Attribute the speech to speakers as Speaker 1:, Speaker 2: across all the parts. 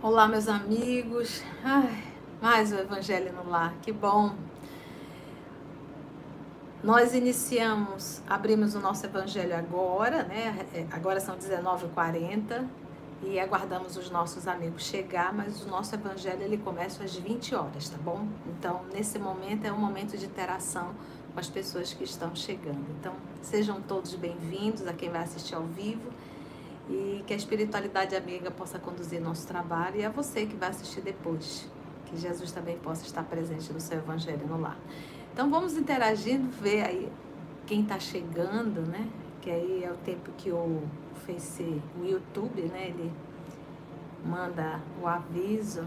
Speaker 1: Olá, meus amigos. Ai, mais o Evangelho no Lar, que bom. Nós iniciamos, abrimos o nosso Evangelho agora, né? É, agora são 19h40 e aguardamos os nossos amigos chegar, mas o nosso Evangelho ele começa às 20 horas, tá bom? Então, nesse momento é um momento de interação com as pessoas que estão chegando. Então, sejam todos bem-vindos a quem vai assistir ao vivo e que a espiritualidade amiga possa conduzir nosso trabalho e a você que vai assistir depois. Que Jesus também possa estar presente no seu evangelho no lar. Então vamos interagindo, ver aí quem está chegando, né? Que aí é o tempo que o Face, o YouTube, né? Ele manda o aviso.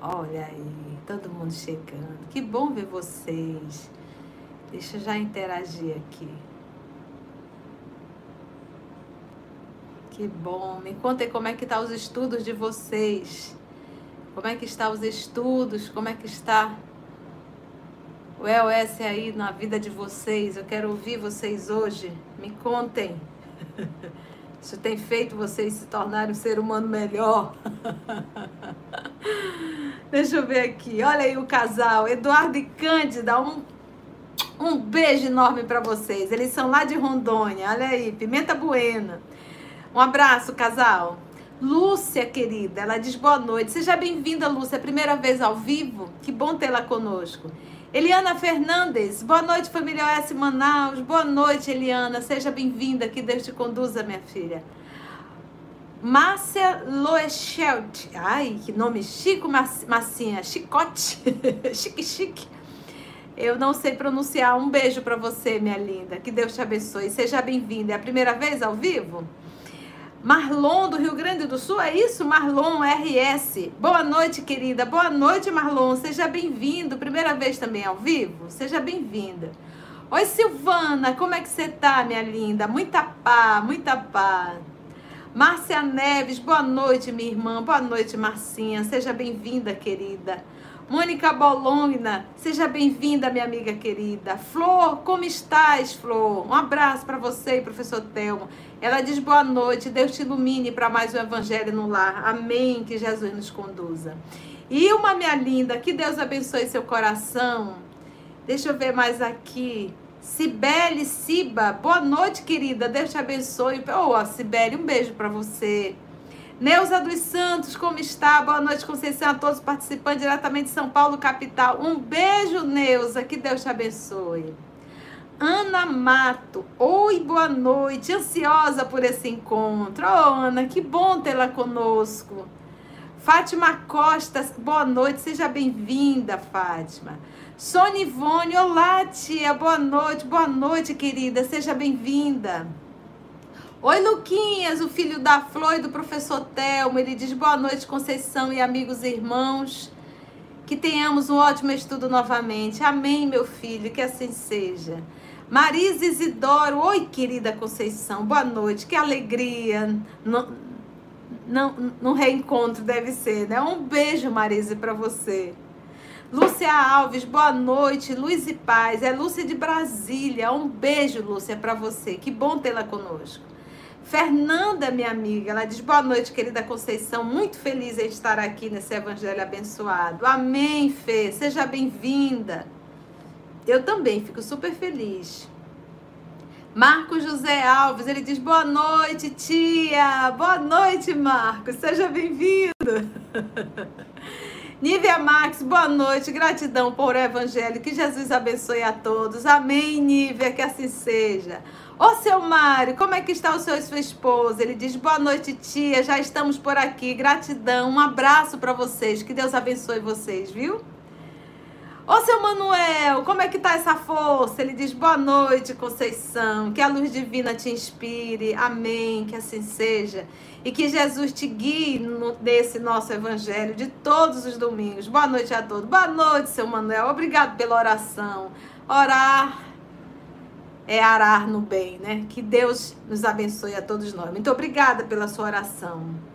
Speaker 1: Olha aí, todo mundo chegando. Que bom ver vocês. Deixa eu já interagir aqui. Que bom. Me contem como é que tá os estudos de vocês. Como é que está os estudos? Como é que está o EOS aí na vida de vocês? Eu quero ouvir vocês hoje. Me contem. Isso tem feito vocês se tornarem um ser humano melhor. Deixa eu ver aqui. Olha aí o casal, Eduardo e Cândida. Um, um beijo enorme para vocês. Eles são lá de Rondônia. Olha aí, Pimenta Buena. Um abraço, casal. Lúcia, querida, ela diz boa noite. Seja bem-vinda, Lúcia. Primeira vez ao vivo. Que bom tê-la conosco. Eliana Fernandes, boa noite, família OS Manaus. Boa noite, Eliana. Seja bem-vinda. Que Deus te conduza, minha filha. Márcia Loeschelt. Ai, que nome chico, Massinha. Chicote. chique, chique. Eu não sei pronunciar. Um beijo para você, minha linda. Que Deus te abençoe. Seja bem-vinda. É a primeira vez ao vivo? Marlon, do Rio Grande do Sul, é isso? Marlon RS. Boa noite, querida. Boa noite, Marlon. Seja bem-vindo. Primeira vez também ao vivo? Seja bem-vinda. Oi, Silvana. Como é que você tá, minha linda? Muita paz, muita paz. Márcia Neves, boa noite, minha irmã. Boa noite, Marcinha. Seja bem-vinda, querida. Mônica Bologna, seja bem-vinda, minha amiga querida. Flor, como estás, Flor? Um abraço para você e professor Telmo. Ela diz boa noite, Deus te ilumine para mais um evangelho no lar. Amém, que Jesus nos conduza. E uma minha linda, que Deus abençoe seu coração. Deixa eu ver mais aqui. Cibele Siba, boa noite, querida. Deus te abençoe. Oh, Cibele, um beijo para você. Neuza dos Santos, como está? Boa noite, Conceição, a todos participando diretamente de São Paulo, capital. Um beijo, Neuza, que Deus te abençoe. Ana Mato, oi, boa noite, ansiosa por esse encontro. Oh, Ana, que bom tê-la conosco. Fátima Costa, boa noite, seja bem-vinda, Fátima. Sônia Ivone, olá, tia, boa noite, boa noite, querida, seja bem-vinda. Oi, Luquinhas, o filho da Flor e do professor Telmo. Ele diz boa noite, Conceição e amigos e irmãos. Que tenhamos um ótimo estudo novamente. Amém, meu filho, que assim seja. Marisa Isidoro, oi, querida Conceição, boa noite, que alegria. Não, não, no reencontro deve ser, né? Um beijo, Marisa, para você. Lúcia Alves, boa noite. Luz e paz. É Lúcia de Brasília. Um beijo, Lúcia, para você. Que bom tê-la conosco. Fernanda, minha amiga, ela diz: Boa noite, querida Conceição. Muito feliz em estar aqui nesse evangelho abençoado. Amém, Fê. Seja bem-vinda. Eu também fico super feliz. Marcos José Alves, ele diz: Boa noite, tia. Boa noite, Marcos. Seja bem-vindo. Nívia Max, boa noite. Gratidão por o evangelho. Que Jesus abençoe a todos. Amém, Nívia. Que assim seja. Ô, seu Mário, como é que está o senhor e sua esposa? Ele diz, boa noite, tia, já estamos por aqui, gratidão, um abraço para vocês, que Deus abençoe vocês, viu? Ô, seu Manuel, como é que tá essa força? Ele diz, boa noite, Conceição, que a luz divina te inspire, amém, que assim seja. E que Jesus te guie nesse nosso evangelho de todos os domingos. Boa noite a todos. Boa noite, seu Manuel, obrigado pela oração. Orar é arar no bem, né? Que Deus nos abençoe a todos nós. Muito obrigada pela sua oração.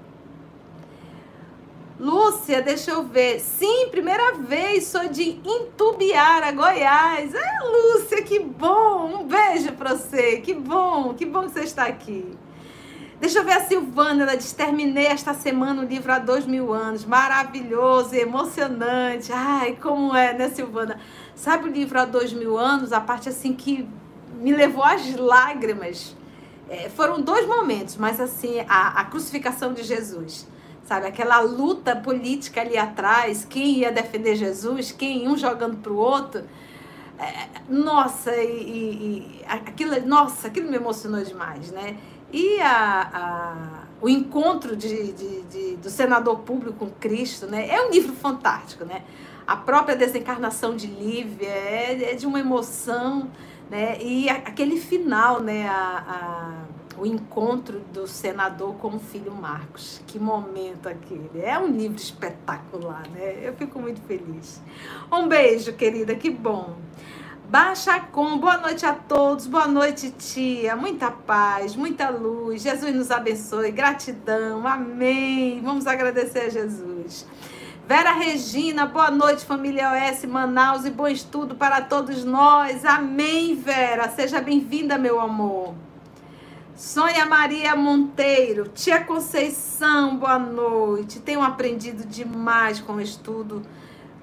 Speaker 1: Lúcia, deixa eu ver. Sim, primeira vez, sou de Intubiara, Goiás. É, Lúcia, que bom. Um beijo para você. Que bom, que bom que você está aqui. Deixa eu ver a Silvana, ela diz, terminei esta semana o livro há dois mil anos. Maravilhoso, emocionante. Ai, como é, né, Silvana? Sabe o livro há dois mil anos? A parte assim que me levou às lágrimas. É, foram dois momentos, mas assim, a, a crucificação de Jesus sabe? Aquela luta política ali atrás, quem ia defender Jesus, quem um jogando para o outro. É, nossa, e, e, e, aquilo, nossa, aquilo me emocionou demais, né? E a, a o encontro de, de, de, do senador público com Cristo, né? É um livro fantástico, né? A própria desencarnação de Lívia é, é de uma emoção, né? E a, aquele final, né? A, a o encontro do senador com o filho Marcos. Que momento aquele. É um livro espetacular, né? Eu fico muito feliz. Um beijo, querida, que bom. Baixa com, boa noite a todos, boa noite, tia. Muita paz, muita luz. Jesus nos abençoe, gratidão, amém. Vamos agradecer a Jesus. Vera Regina, boa noite, família OS Manaus e bom estudo para todos nós. Amém, Vera. Seja bem-vinda, meu amor. Sônia Maria Monteiro, Tia Conceição, boa noite. Tenho aprendido demais com o estudo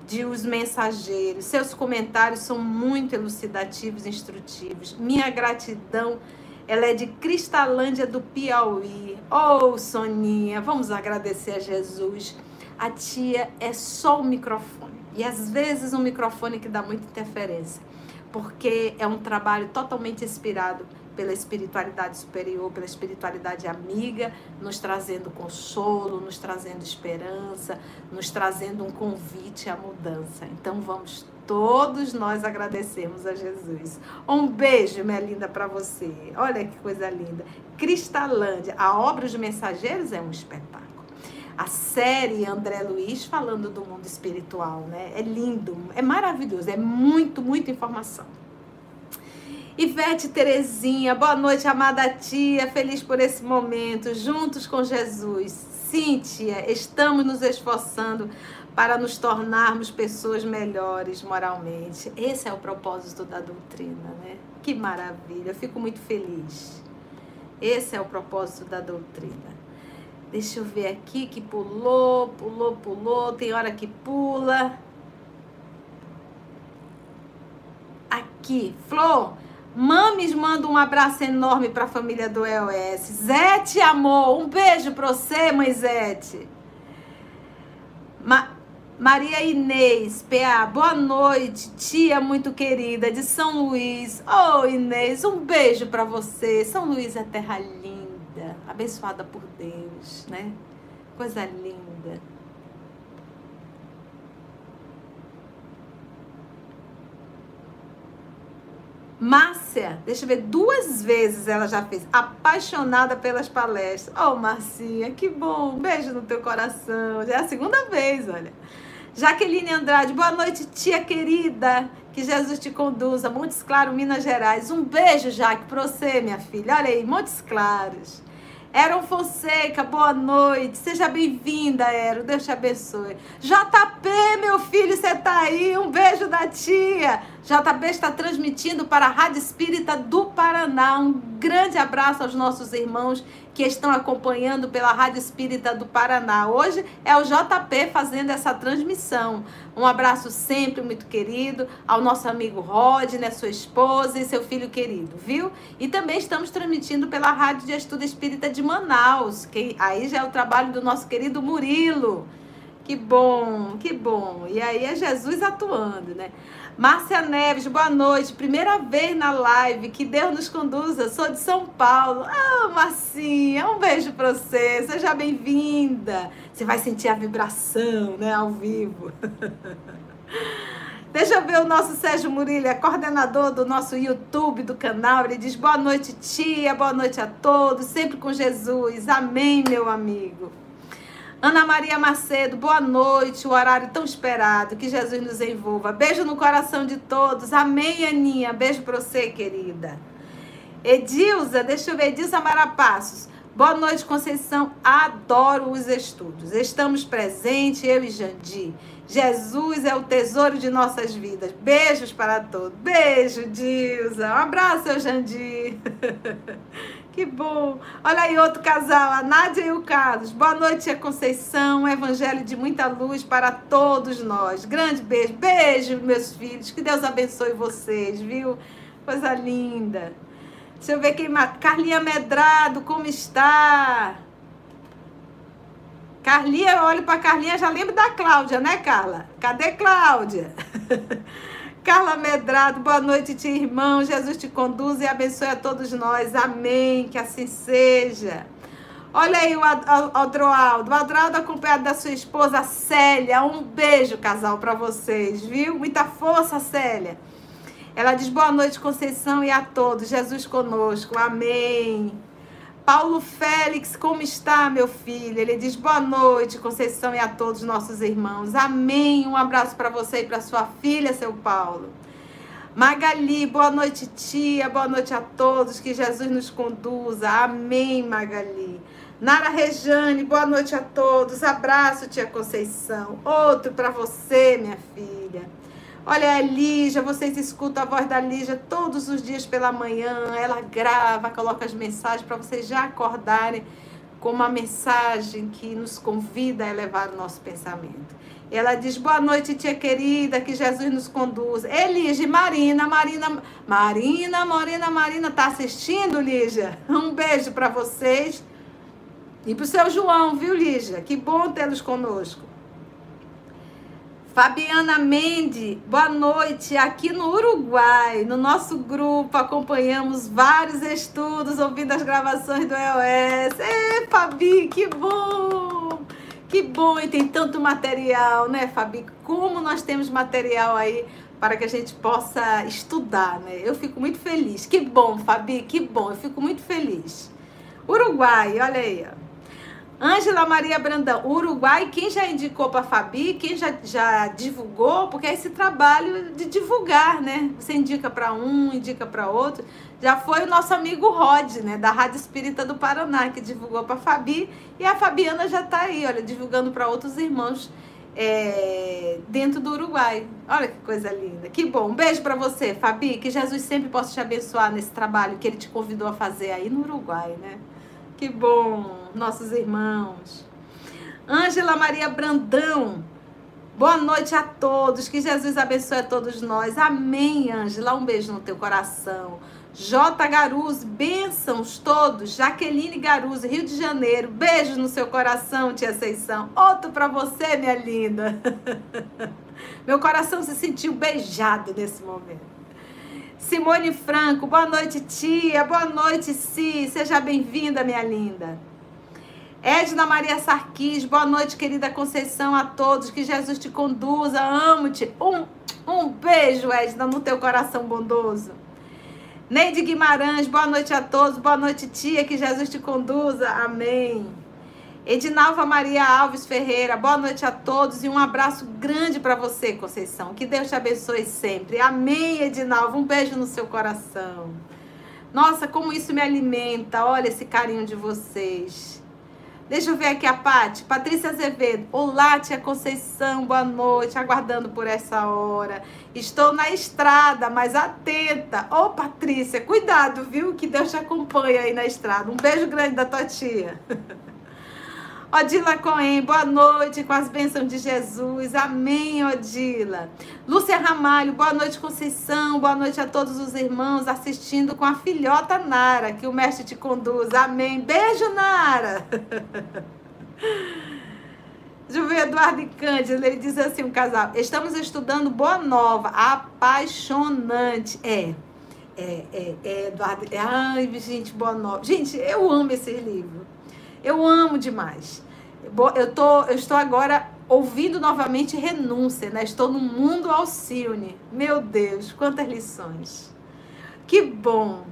Speaker 1: de Os Mensageiros. Seus comentários são muito elucidativos e instrutivos. Minha gratidão, ela é de Cristalândia do Piauí. Oh, Soninha, vamos agradecer a Jesus. A tia é só o microfone. E às vezes um microfone que dá muita interferência. Porque é um trabalho totalmente inspirado pela espiritualidade superior, pela espiritualidade amiga, nos trazendo consolo, nos trazendo esperança, nos trazendo um convite à mudança. Então vamos todos nós agradecermos a Jesus. Um beijo, minha linda, para você. Olha que coisa linda. Cristalândia, a obra de Mensageiros é um espetáculo. A série André Luiz falando do mundo espiritual, né? É lindo, é maravilhoso, é muito, muita informação. Ivete Terezinha, boa noite, amada tia, feliz por esse momento, juntos com Jesus. Cíntia, estamos nos esforçando para nos tornarmos pessoas melhores moralmente. Esse é o propósito da doutrina, né? Que maravilha, eu fico muito feliz. Esse é o propósito da doutrina. Deixa eu ver aqui que pulou, pulou, pulou, tem hora que pula. Aqui, Flor, Mames manda um abraço enorme para a família do EOS. Zete, amor, um beijo para você, mãe Zete. Ma Maria Inês, PA, boa noite, tia muito querida de São Luís. Oh, Inês, um beijo para você. São Luís é terra linda, abençoada por Deus, né? Coisa linda. Márcia, deixa eu ver, duas vezes ela já fez. Apaixonada pelas palestras. Oh, Marcinha, que bom. Um beijo no teu coração. Já é a segunda vez, olha. Jaqueline Andrade, boa noite, tia querida. Que Jesus te conduza. Montes Claros, Minas Gerais. Um beijo, Jaque, pra você, minha filha. Olha aí, Montes Claros. Eron Fonseca, boa noite. Seja bem-vinda, Ero. Deus te abençoe. JP, meu filho, você tá aí? Um beijo da tia. JB está transmitindo para a Rádio Espírita do Paraná. Um grande abraço aos nossos irmãos que estão acompanhando pela Rádio Espírita do Paraná. Hoje é o JP fazendo essa transmissão. Um abraço sempre muito querido ao nosso amigo Rod, né, sua esposa e seu filho querido, viu? E também estamos transmitindo pela Rádio de Estudo Espírita de Manaus, que aí já é o trabalho do nosso querido Murilo. Que bom, que bom. E aí é Jesus atuando, né? Márcia Neves, boa noite. Primeira vez na live. Que Deus nos conduza. Sou de São Paulo. Ah, Marcinha, um beijo para você. Seja bem-vinda. Você vai sentir a vibração, né, ao vivo. Deixa eu ver o nosso Sérgio Murilha, coordenador do nosso YouTube do canal. Ele diz: Boa noite, tia. Boa noite a todos. Sempre com Jesus. Amém, meu amigo. Ana Maria Macedo, boa noite, o horário tão esperado, que Jesus nos envolva. Beijo no coração de todos. Amém, Aninha. Beijo para você, querida. Edilza, deixa eu ver, Edilza Marapassos. Boa noite, Conceição. Adoro os estudos. Estamos presentes, eu e Jandir. Jesus é o tesouro de nossas vidas. Beijos para todos. Beijo, Dilza. Um abraço, Jandir. que bom. Olha aí outro casal, a Nádia e o Carlos. Boa noite, a Conceição. Um evangelho de muita luz para todos nós. Grande beijo. Beijo, meus filhos. Que Deus abençoe vocês, viu? Coisa linda. Deixa eu ver quem mais. Carlinha Medrado, como está? Carlinha, eu olho para Carlinha, já lembro da Cláudia, né, Carla? Cadê Cláudia? Carla Medrado, boa noite, tia irmão. Jesus te conduz e abençoe a todos nós. Amém. Que assim seja. Olha aí o Adroaldo. O Adroaldo acompanhado da sua esposa Célia. Um beijo, casal, para vocês, viu? Muita força, Célia. Ela diz boa noite, Conceição, e a todos. Jesus conosco. Amém. Paulo Félix, como está, meu filho? Ele diz boa noite, Conceição, e a todos os nossos irmãos. Amém. Um abraço para você e para sua filha, seu Paulo. Magali, boa noite, tia. Boa noite a todos. Que Jesus nos conduza. Amém, Magali. Nara Rejane, boa noite a todos. Abraço, tia Conceição. Outro para você, minha filha. Olha a Lígia, vocês escutam a voz da Lígia todos os dias pela manhã. Ela grava, coloca as mensagens para vocês já acordarem com uma mensagem que nos convida a elevar o nosso pensamento. Ela diz: Boa noite, tia querida, que Jesus nos conduza. Elige, Marina, Marina, Marina, Marina, Marina, tá assistindo, Lígia? Um beijo para vocês. E para o seu João, viu, Lígia? Que bom tê-los conosco. Fabiana Mende, boa noite. Aqui no Uruguai, no nosso grupo, acompanhamos vários estudos, ouvindo as gravações do EOS. Ê, Fabi, que bom! Que bom, e tem tanto material, né, Fabi? Como nós temos material aí para que a gente possa estudar, né? Eu fico muito feliz. Que bom, Fabi, que bom. Eu fico muito feliz. Uruguai, olha aí, ó. Ângela Maria Brandão, Uruguai, quem já indicou para Fabi, quem já, já divulgou, porque é esse trabalho de divulgar, né? Você indica para um, indica para outro. Já foi o nosso amigo Rod, né, da Rádio Espírita do Paraná, que divulgou para Fabi, e a Fabiana já está aí, olha, divulgando para outros irmãos é, dentro do Uruguai. Olha que coisa linda. Que bom. Um beijo para você, Fabi, que Jesus sempre possa te abençoar nesse trabalho que ele te convidou a fazer aí no Uruguai, né? Que bom, nossos irmãos. Ângela Maria Brandão. Boa noite a todos. Que Jesus abençoe a todos nós. Amém, Ângela. Um beijo no teu coração. J. Garuz, bênçãos todos. Jaqueline Garuz, Rio de Janeiro. Beijos no seu coração, tia Seição. Outro para você, minha linda. Meu coração se sentiu beijado nesse momento. Simone Franco, boa noite, tia. Boa noite, Si. Seja bem-vinda, minha linda. Edna Maria Sarquis, boa noite, querida Conceição, a todos. Que Jesus te conduza. Amo-te. Um, um beijo, Edna, no teu coração bondoso. Neide Guimarães, boa noite a todos. Boa noite, tia. Que Jesus te conduza. Amém. Edinalva Maria Alves Ferreira, boa noite a todos e um abraço grande para você, Conceição. Que Deus te abençoe sempre. Amém, Edinalva. Um beijo no seu coração. Nossa, como isso me alimenta. Olha esse carinho de vocês. Deixa eu ver aqui a Pati. Patrícia Azevedo. Olá, tia Conceição. Boa noite. Aguardando por essa hora. Estou na estrada, mas atenta. Ô, oh, Patrícia, cuidado, viu? Que Deus te acompanha aí na estrada. Um beijo grande da tua tia. Odila Cohen, boa noite com as bênçãos de Jesus. Amém, Odila. Lúcia Ramalho, boa noite, Conceição. Boa noite a todos os irmãos assistindo com a filhota Nara. Que o mestre te conduz. Amém. Beijo, Nara. Juve Eduardo Cândido, ele diz assim: um casal. Estamos estudando Boa Nova, apaixonante. É. É, é, é, Eduardo. É, ai, gente, Boa Nova. Gente, eu amo esse livro. Eu amo demais. Eu, tô, eu estou agora ouvindo novamente renúncia, né? Estou no mundo Alcione. Meu Deus, quantas lições. Que bom.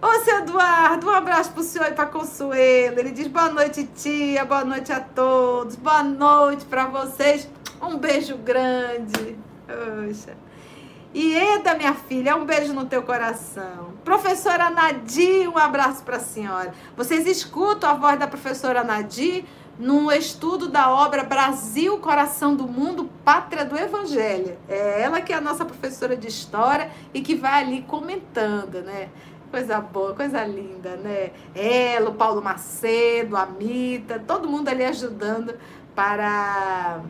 Speaker 1: Ô, seu Eduardo, um abraço pro senhor e pra Consuelo. Ele diz boa noite, tia, boa noite a todos, boa noite para vocês. Um beijo grande. Poxa. Ieda, minha filha, um beijo no teu coração. Professora Nadir, um abraço para a senhora. Vocês escutam a voz da professora Nadir no estudo da obra Brasil, Coração do Mundo, Pátria do Evangelho. É ela que é a nossa professora de história e que vai ali comentando, né? Coisa boa, coisa linda, né? Ela, o Paulo Macedo, a Mita, todo mundo ali ajudando para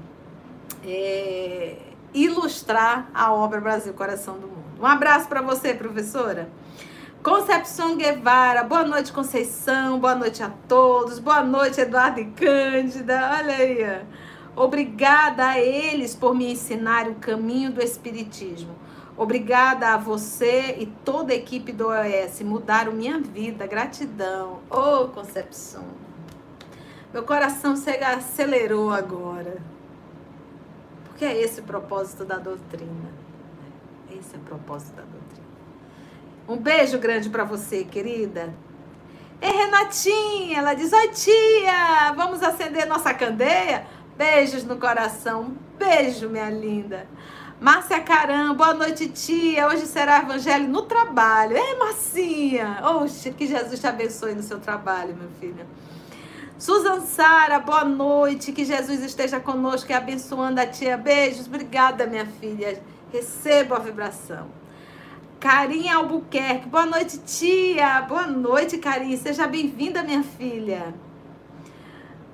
Speaker 1: é, ilustrar a obra Brasil, Coração do Mundo. Um abraço para você, professora. Concepção Guevara, boa noite, Conceição, boa noite a todos, boa noite, Eduardo e Cândida, olha aí. Obrigada a eles por me ensinar o caminho do Espiritismo. Obrigada a você e toda a equipe do OS, mudaram minha vida, gratidão. Ô, oh, Concepção, meu coração se acelerou agora. Porque é esse o propósito da doutrina. Esse é o propósito da doutrina. Um beijo grande para você, querida. E Renatinha, ela diz: Oi, tia, vamos acender nossa candeia? Beijos no coração. Beijo, minha linda. Márcia Caram, boa noite, tia. Hoje será evangelho no trabalho. Ei, Marcinha. Oxe, que Jesus te abençoe no seu trabalho, meu filho. Susan Sara, boa noite. Que Jesus esteja conosco e abençoando a tia. Beijos. Obrigada, minha filha. Receba a vibração. Carinha Albuquerque, boa noite, tia. Boa noite, Carinha. Seja bem-vinda, minha filha.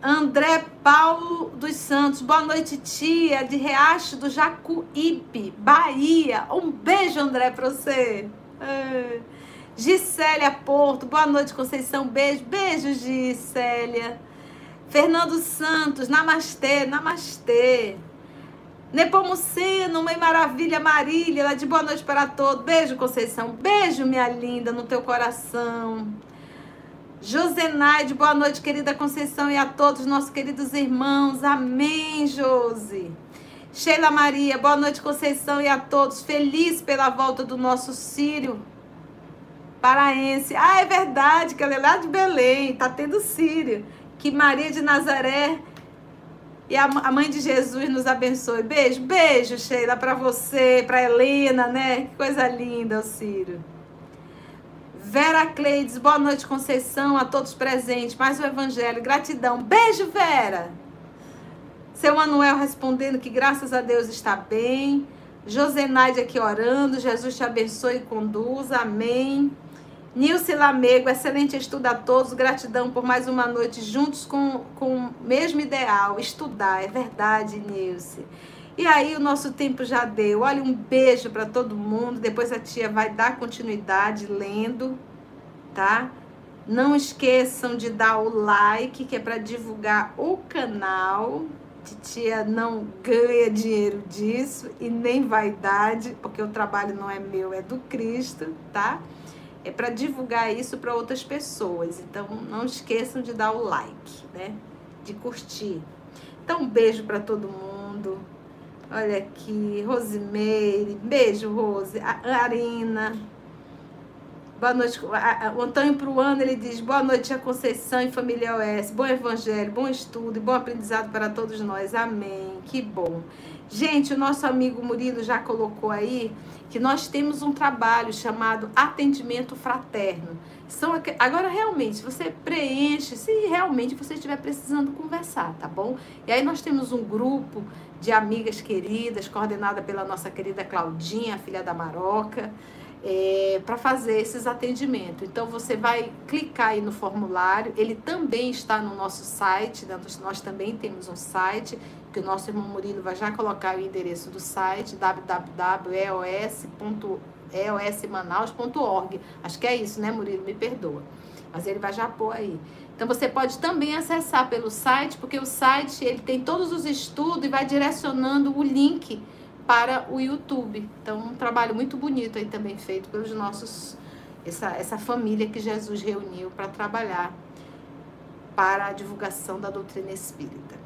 Speaker 1: André Paulo dos Santos, boa noite, tia, de Riacho do Jacuípe, Bahia. Um beijo, André, para você. É. Gisélia Porto, boa noite, Conceição. Beijo, beijo, Gisélia. Fernando Santos, namastê, namastê. Nepomuceno, Mãe Maravilha, Marília, ela de boa noite para todos. Beijo, Conceição. Beijo, minha linda, no teu coração. Josenaide, boa noite, querida Conceição, e a todos nossos queridos irmãos. Amém, Josi. Sheila Maria, boa noite, Conceição, e a todos. Feliz pela volta do nosso Sírio paraense. Ah, é verdade, que ela é lá de Belém, tá tendo Sírio. Que Maria de Nazaré e a, a mãe de Jesus nos abençoe. Beijo, beijo, Sheila, para você, para Helena, né? Que coisa linda, o Ciro. Vera Cleides, boa noite, Conceição, a todos presentes. Mais um evangelho, gratidão. Beijo, Vera. Seu Manuel respondendo que graças a Deus está bem. Josenaide aqui orando. Jesus te abençoe e conduza. Amém. Nilce Lamego, excelente estudo a todos, gratidão por mais uma noite juntos com, com o mesmo ideal, estudar, é verdade, Nilce. E aí o nosso tempo já deu. Olha, um beijo para todo mundo. Depois a tia vai dar continuidade lendo, tá? Não esqueçam de dar o like, que é para divulgar o canal. Titia não ganha dinheiro disso e nem vaidade, porque o trabalho não é meu, é do Cristo, tá? É para divulgar isso para outras pessoas. Então não esqueçam de dar o like, né? De curtir. Então um beijo para todo mundo. Olha aqui, Rosimeire, beijo Rose, a Arina. Boa noite. O Antônio Pruano, ele diz: Boa noite, a Conceição e família OS. Bom evangelho, bom estudo e bom aprendizado para todos nós. Amém. Que bom. Gente, o nosso amigo Murilo já colocou aí que nós temos um trabalho chamado atendimento fraterno. São agora realmente você preenche se realmente você estiver precisando conversar, tá bom? E aí nós temos um grupo de amigas queridas, coordenada pela nossa querida Claudinha, filha da Maroca, é, para fazer esses atendimentos. Então você vai clicar aí no formulário, ele também está no nosso site, nós também temos um site que o nosso irmão Murilo vai já colocar o endereço do site www.eosmanaus.org. Acho que é isso, né, Murilo? Me perdoa. Mas ele vai já pôr aí. Então você pode também acessar pelo site, porque o site ele tem todos os estudos e vai direcionando o link para o YouTube. Então, um trabalho muito bonito aí também feito pelos nossos essa, essa família que Jesus reuniu para trabalhar para a divulgação da doutrina espírita.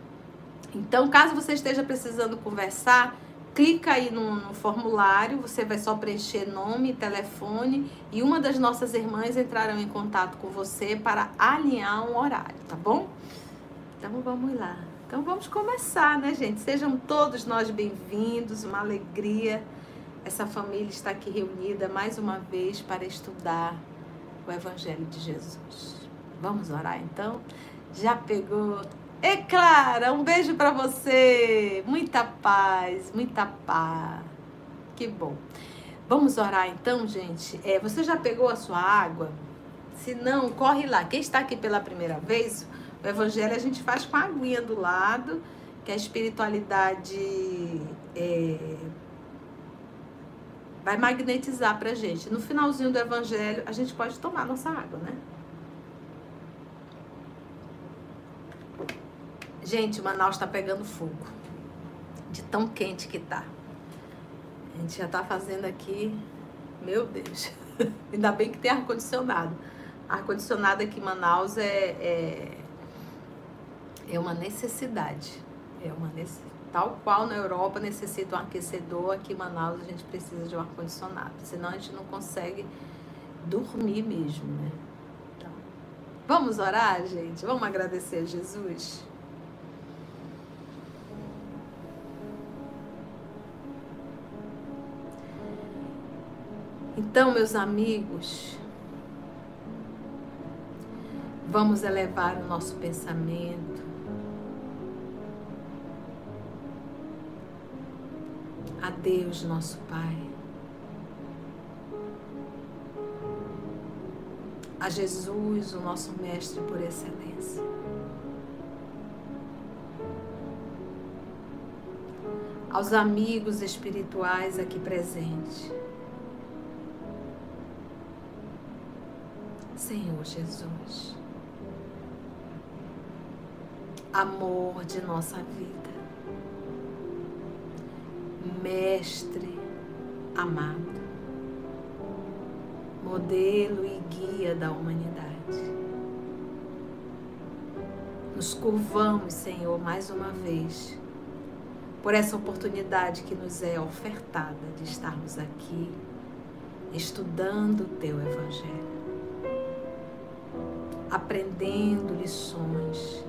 Speaker 1: Então, caso você esteja precisando conversar, clica aí no, no, formulário, você vai só preencher nome, telefone e uma das nossas irmãs entrarão em contato com você para alinhar um horário, tá bom? Então vamos lá. Então vamos começar, né, gente? Sejam todos nós bem-vindos, uma alegria essa família está aqui reunida mais uma vez para estudar o Evangelho de Jesus. Vamos orar então? Já pegou? É Clara, um beijo para você. Muita paz, muita paz. Que bom. Vamos orar então, gente. É, você já pegou a sua água? Se não, corre lá. Quem está aqui pela primeira vez, o evangelho a gente faz com a aguinha do lado, que a espiritualidade é, vai magnetizar pra gente. No finalzinho do evangelho, a gente pode tomar nossa água, né? Gente, Manaus está pegando fogo. De tão quente que tá. A gente já tá fazendo aqui. Meu Deus. Ainda bem que tem ar-condicionado. Ar-condicionado aqui em Manaus é, é, é uma necessidade. É uma necessidade. Tal qual na Europa necessita um aquecedor, aqui em Manaus a gente precisa de um ar-condicionado. Senão a gente não consegue dormir mesmo, né? Então, vamos orar, gente? Vamos agradecer a Jesus? Então, meus amigos, vamos elevar o nosso pensamento a Deus, nosso Pai, a Jesus, o nosso Mestre por excelência. Aos amigos espirituais aqui presentes. Senhor Jesus. Amor de nossa vida. Mestre amado. Modelo e guia da humanidade. Nos curvamos, Senhor, mais uma vez, por essa oportunidade que nos é ofertada de estarmos aqui estudando o Teu Evangelho aprendendo lições.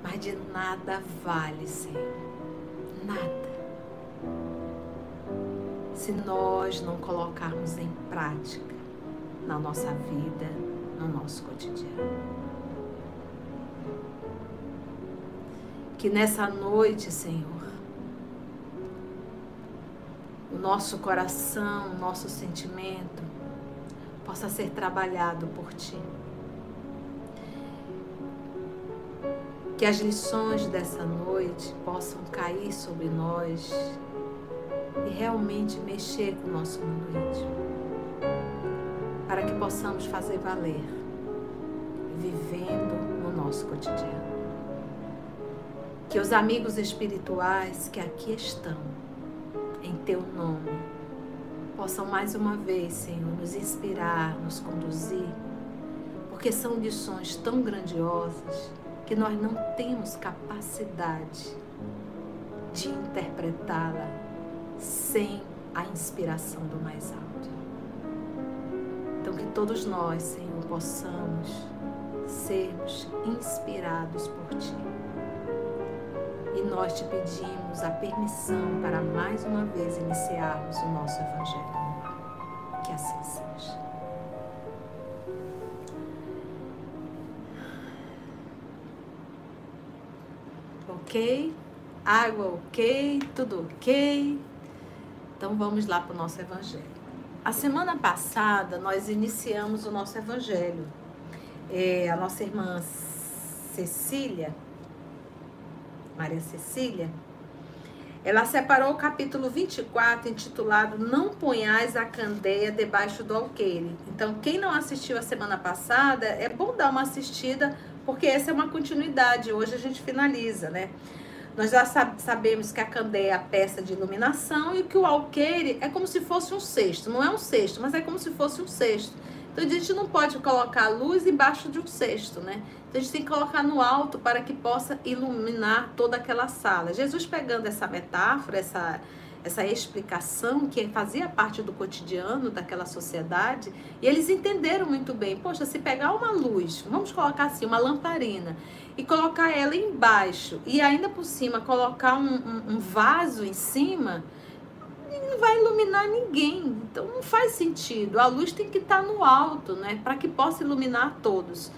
Speaker 1: Mas de nada vale, Senhor. Nada. Se nós não colocarmos em prática na nossa vida, no nosso cotidiano. Que nessa noite, Senhor, o nosso coração, o nosso sentimento possa ser trabalhado por ti. Que as lições dessa noite possam cair sobre nós e realmente mexer com o nosso mundo íntimo, para que possamos fazer valer, vivendo no nosso cotidiano. Que os amigos espirituais que aqui estão, em teu nome, possam mais uma vez, Senhor, nos inspirar, nos conduzir, porque são lições tão grandiosas que nós não temos capacidade de interpretá-la sem a inspiração do mais alto. Então, que todos nós, Senhor, possamos sermos inspirados por Ti. E nós te pedimos a permissão para mais uma vez iniciarmos o nosso Evangelho. Ok? Água ok? Tudo ok? Então vamos lá para o nosso Evangelho. A semana passada nós iniciamos o nosso Evangelho. É, a nossa irmã Cecília Maria Cecília, ela separou o capítulo 24, intitulado Não ponhais a candeia debaixo do alqueire. Então, quem não assistiu a semana passada, é bom dar uma assistida, porque essa é uma continuidade. Hoje a gente finaliza, né? Nós já sabemos que a candeia é a peça de iluminação e que o alqueire é como se fosse um cesto. Não é um cesto, mas é como se fosse um cesto. Então a gente não pode colocar a luz embaixo de um cesto, né? Então a gente tem que colocar no alto para que possa iluminar toda aquela sala. Jesus pegando essa metáfora, essa essa explicação que fazia parte do cotidiano daquela sociedade, e eles entenderam muito bem. Poxa, se pegar uma luz, vamos colocar assim, uma lamparina, e colocar ela embaixo, e ainda por cima colocar um, um, um vaso em cima, não vai iluminar ninguém. Então não faz sentido. A luz tem que estar no alto, né? Para que possa iluminar todos.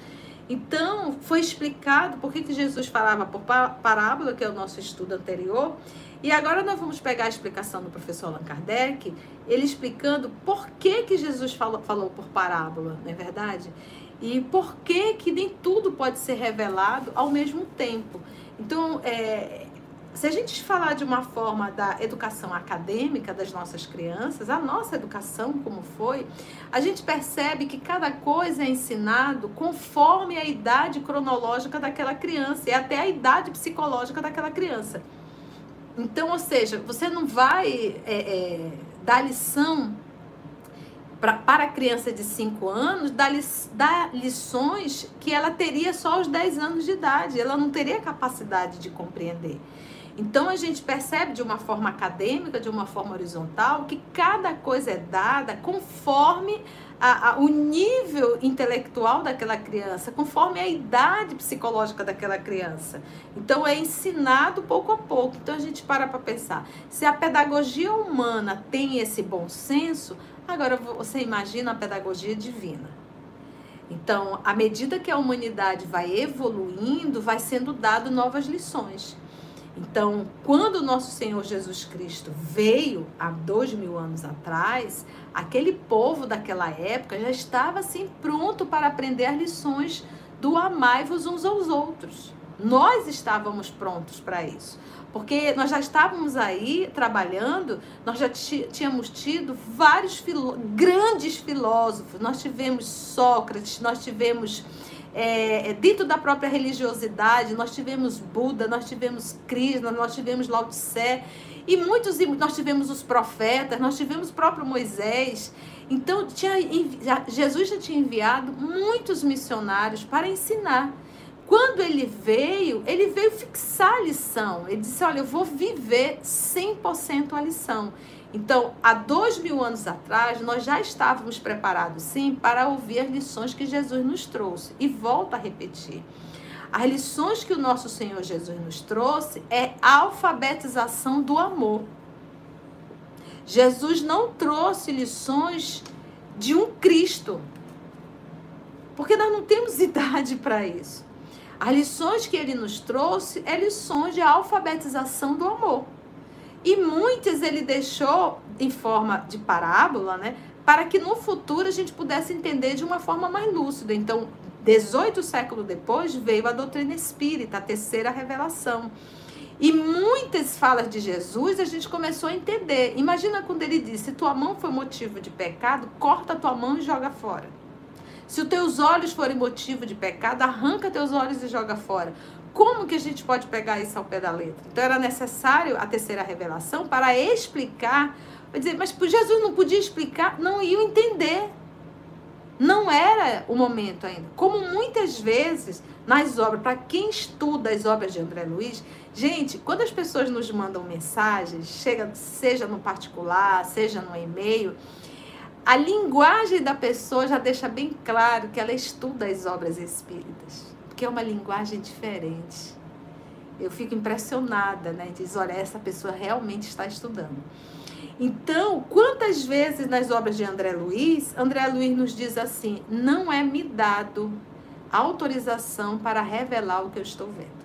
Speaker 1: Então, foi explicado por que, Jesus falava por parábola, que é o nosso estudo anterior. E agora nós vamos pegar a explicação do professor Allan Kardec, ele explicando por que, que Jesus falou, falou por parábola, não é verdade? E por que, que nem tudo pode ser revelado ao mesmo tempo. Então, é, se a gente falar de uma forma da educação acadêmica das nossas crianças, a nossa educação como foi, a gente percebe que cada coisa é ensinado conforme a idade cronológica daquela criança e até a idade psicológica daquela criança. Então, ou seja, você não vai é, é, dar lição pra, para a criança de 5 anos, dar, dar lições que ela teria só aos 10 anos de idade. Ela não teria capacidade de compreender. Então a gente percebe de uma forma acadêmica, de uma forma horizontal, que cada coisa é dada conforme a, a, o nível intelectual daquela criança, conforme a idade psicológica daquela criança. Então é ensinado pouco a pouco. Então a gente para para pensar. Se a pedagogia humana tem esse bom senso, agora você imagina a pedagogia divina. Então, à medida que a humanidade vai evoluindo, vai sendo dado novas lições. Então, quando o nosso Senhor Jesus Cristo veio há dois mil anos atrás, aquele povo daquela época já estava assim pronto para aprender as lições do amai-vos uns aos outros. Nós estávamos prontos para isso. Porque nós já estávamos aí trabalhando, nós já tínhamos tido vários filó grandes filósofos. Nós tivemos Sócrates, nós tivemos é, dentro da própria religiosidade, nós tivemos Buda, nós tivemos Krishna, nós tivemos Lao Tse, e muitos, nós tivemos os profetas, nós tivemos o próprio Moisés. Então, tinha, Jesus já tinha enviado muitos missionários para ensinar. Quando ele veio, ele veio fixar a lição. Ele disse: Olha, eu vou viver 100% a lição. Então, há dois mil anos atrás, nós já estávamos preparados, sim, para ouvir as lições que Jesus nos trouxe. E volto a repetir. As lições que o nosso Senhor Jesus nos trouxe é a alfabetização do amor. Jesus não trouxe lições de um Cristo, porque nós não temos idade para isso. As lições que ele nos trouxe é lições de alfabetização do amor. E muitas ele deixou em forma de parábola, né? Para que no futuro a gente pudesse entender de uma forma mais lúcida. Então, 18 séculos depois veio a doutrina espírita, a terceira revelação. E muitas falas de Jesus a gente começou a entender. Imagina quando ele disse: se tua mão foi motivo de pecado, corta tua mão e joga fora. Se os teus olhos forem motivo de pecado, arranca teus olhos e joga fora. Como que a gente pode pegar isso ao pé da letra? Então era necessário a terceira revelação para explicar, dizer, mas Jesus não podia explicar, não ia entender. Não era o momento ainda. Como muitas vezes nas obras, para quem estuda as obras de André Luiz, gente, quando as pessoas nos mandam mensagens, chega, seja no particular, seja no e-mail, a linguagem da pessoa já deixa bem claro que ela estuda as obras espíritas porque é uma linguagem diferente. Eu fico impressionada, né? Diz, olha, essa pessoa realmente está estudando. Então, quantas vezes nas obras de André Luiz, André Luiz nos diz assim: não é me dado autorização para revelar o que eu estou vendo.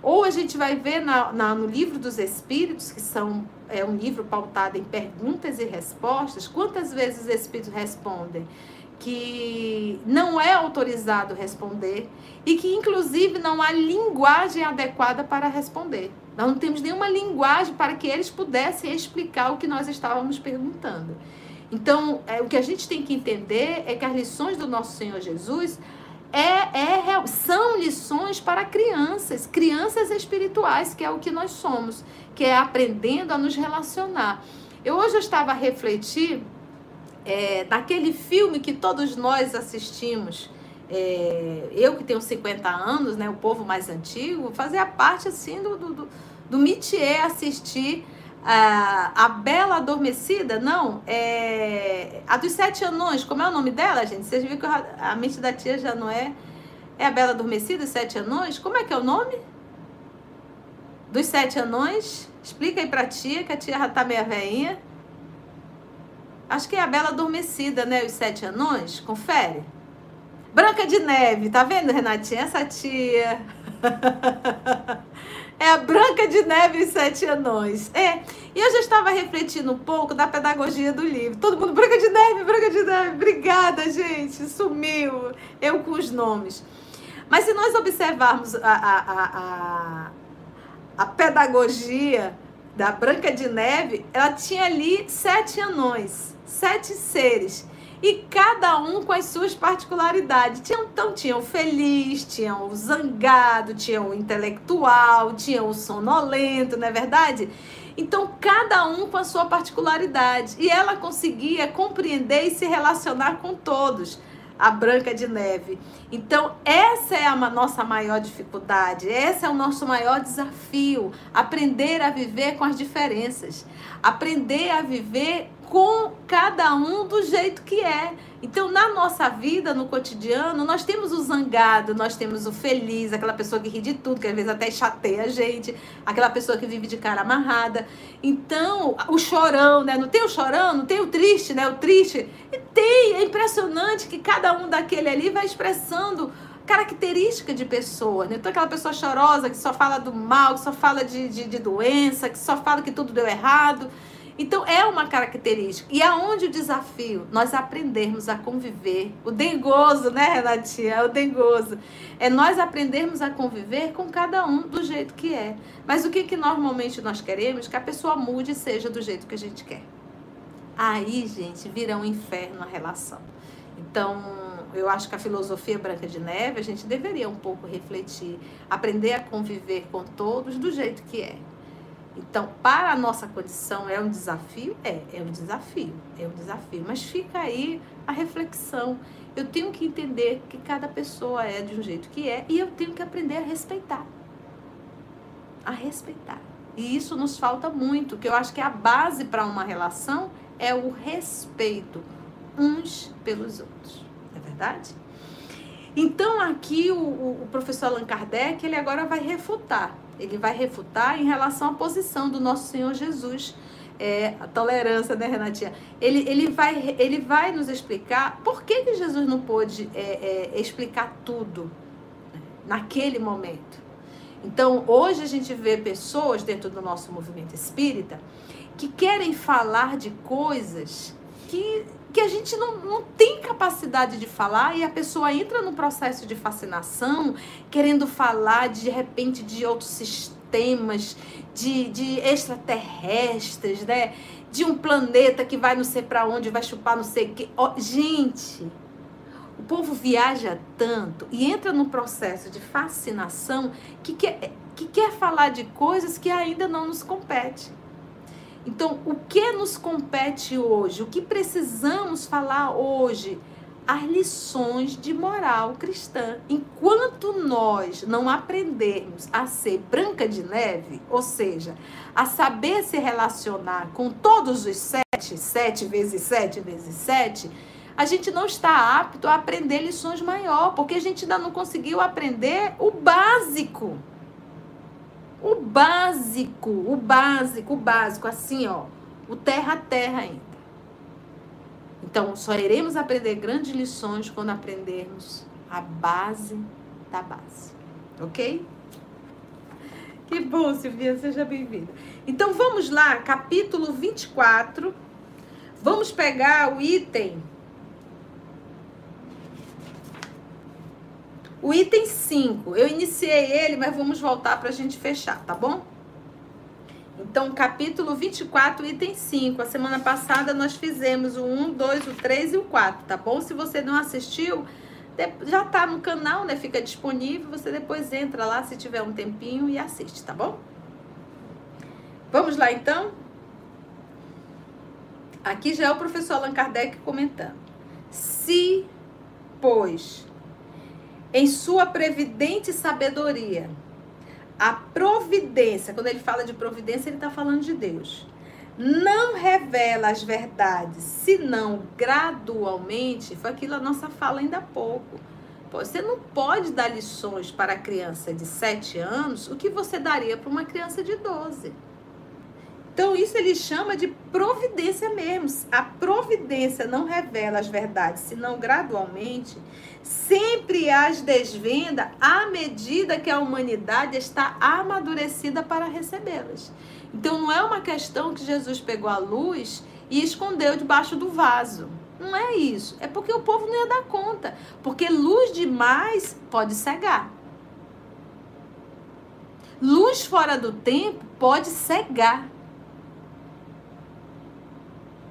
Speaker 1: Ou a gente vai ver na, na, no livro dos Espíritos, que são, é um livro pautado em perguntas e respostas, quantas vezes os Espíritos respondem? Que não é autorizado responder e que, inclusive, não há linguagem adequada para responder. Nós não temos nenhuma linguagem para que eles pudessem explicar o que nós estávamos perguntando. Então, é, o que a gente tem que entender é que as lições do nosso Senhor Jesus é, é, são lições para crianças, crianças espirituais, que é o que nós somos, que é aprendendo a nos relacionar. Eu hoje eu estava a refletir é, naquele filme que todos nós assistimos, é, eu que tenho 50 anos, né, o povo mais antigo, fazia parte assim do, do, do métier assistir a, a Bela Adormecida, não, é, a dos Sete Anões, como é o nome dela, gente? Vocês viram que a mente da tia já não é... É a Bela Adormecida, os Sete Anões? Como é que é o nome? Dos sete anões, explica aí pra tia, que a tia já tá meia veinha. Acho que é a Bela Adormecida, né? Os sete anões. Confere. Branca de Neve, tá vendo, Renatinha? Essa tia. é a Branca de Neve e os Sete Anões. É. E eu já estava refletindo um pouco da pedagogia do livro. Todo mundo, Branca de Neve, Branca de Neve. Obrigada, gente. Sumiu. Eu com os nomes. Mas se nós observarmos a, a, a, a, a pedagogia da Branca de Neve, ela tinha ali sete anões, sete seres e cada um com as suas particularidades. Tinha, então tinha o feliz, tinha o zangado, tinha o intelectual, tinha o sonolento, não é verdade? Então cada um com a sua particularidade e ela conseguia compreender e se relacionar com todos a Branca de Neve. Então, essa é a nossa maior dificuldade, esse é o nosso maior desafio: aprender a viver com as diferenças, aprender a viver com cada um do jeito que é. Então, na nossa vida, no cotidiano, nós temos o zangado, nós temos o feliz, aquela pessoa que ri de tudo, que às vezes até chateia a gente, aquela pessoa que vive de cara amarrada. Então, o chorão, né? Não tem o chorão, não tem o triste, né? O triste. E tem, é impressionante que cada um daquele ali vai expressando característica de pessoa, né? Então, aquela pessoa chorosa que só fala do mal, que só fala de, de, de doença, que só fala que tudo deu errado. Então é uma característica. E aonde o desafio? Nós aprendermos a conviver. O dengoso, né, Renatinha? O dengoso. É nós aprendermos a conviver com cada um do jeito que é. Mas o que, que normalmente nós queremos? Que a pessoa mude e seja do jeito que a gente quer. Aí, gente, vira um inferno a relação. Então, eu acho que a filosofia Branca de Neve, a gente deveria um pouco refletir, aprender a conviver com todos do jeito que é. Então, para a nossa condição é um desafio? É, é um desafio, é um desafio. Mas fica aí a reflexão. Eu tenho que entender que cada pessoa é de um jeito que é e eu tenho que aprender a respeitar. A respeitar. E isso nos falta muito, que eu acho que a base para uma relação é o respeito uns pelos outros. É verdade? Então, aqui o, o professor Allan Kardec, ele agora vai refutar ele vai refutar em relação à posição do nosso Senhor Jesus. É, a tolerância, né, Renatinha? Ele, ele, vai, ele vai nos explicar por que, que Jesus não pôde é, é, explicar tudo naquele momento. Então, hoje a gente vê pessoas dentro do nosso movimento espírita que querem falar de coisas que que a gente não, não tem capacidade de falar e a pessoa entra no processo de fascinação, querendo falar de repente de outros sistemas, de, de extraterrestres, né? De um planeta que vai não sei para onde, vai chupar não sei o que. Oh, gente, o povo viaja tanto e entra num processo de fascinação que quer, que quer falar de coisas que ainda não nos competem. Então, o que nos compete hoje? O que precisamos falar hoje? As lições de moral cristã. Enquanto nós não aprendermos a ser branca de neve, ou seja, a saber se relacionar com todos os sete, sete vezes sete vezes sete, a gente não está apto a aprender lições maior, porque a gente ainda não conseguiu aprender o básico. O básico, o básico, o básico, assim, ó, o terra a terra ainda. Então, só iremos aprender grandes lições quando aprendermos a base da base. Ok? Que bom, Silvia, seja bem-vinda. Então, vamos lá, capítulo 24. Vamos pegar o item O item 5, eu iniciei ele, mas vamos voltar para a gente fechar, tá bom? Então, capítulo 24, item 5. A semana passada nós fizemos o 1, 2, o 3 e o 4, tá bom? Se você não assistiu, já tá no canal, né? Fica disponível. Você depois entra lá se tiver um tempinho e assiste, tá bom? Vamos lá então? Aqui já é o professor Allan Kardec comentando. Se, pois, em sua previdente sabedoria. A providência, quando ele fala de providência, ele está falando de Deus. Não revela as verdades, senão gradualmente. Foi aquilo a nossa fala ainda há pouco. Você não pode dar lições para a criança de 7 anos o que você daria para uma criança de 12. Então, isso ele chama de providência mesmo. A providência não revela as verdades, senão gradualmente, sempre as desvenda à medida que a humanidade está amadurecida para recebê-las. Então, não é uma questão que Jesus pegou a luz e escondeu debaixo do vaso. Não é isso. É porque o povo não ia dar conta. Porque luz demais pode cegar. Luz fora do tempo pode cegar.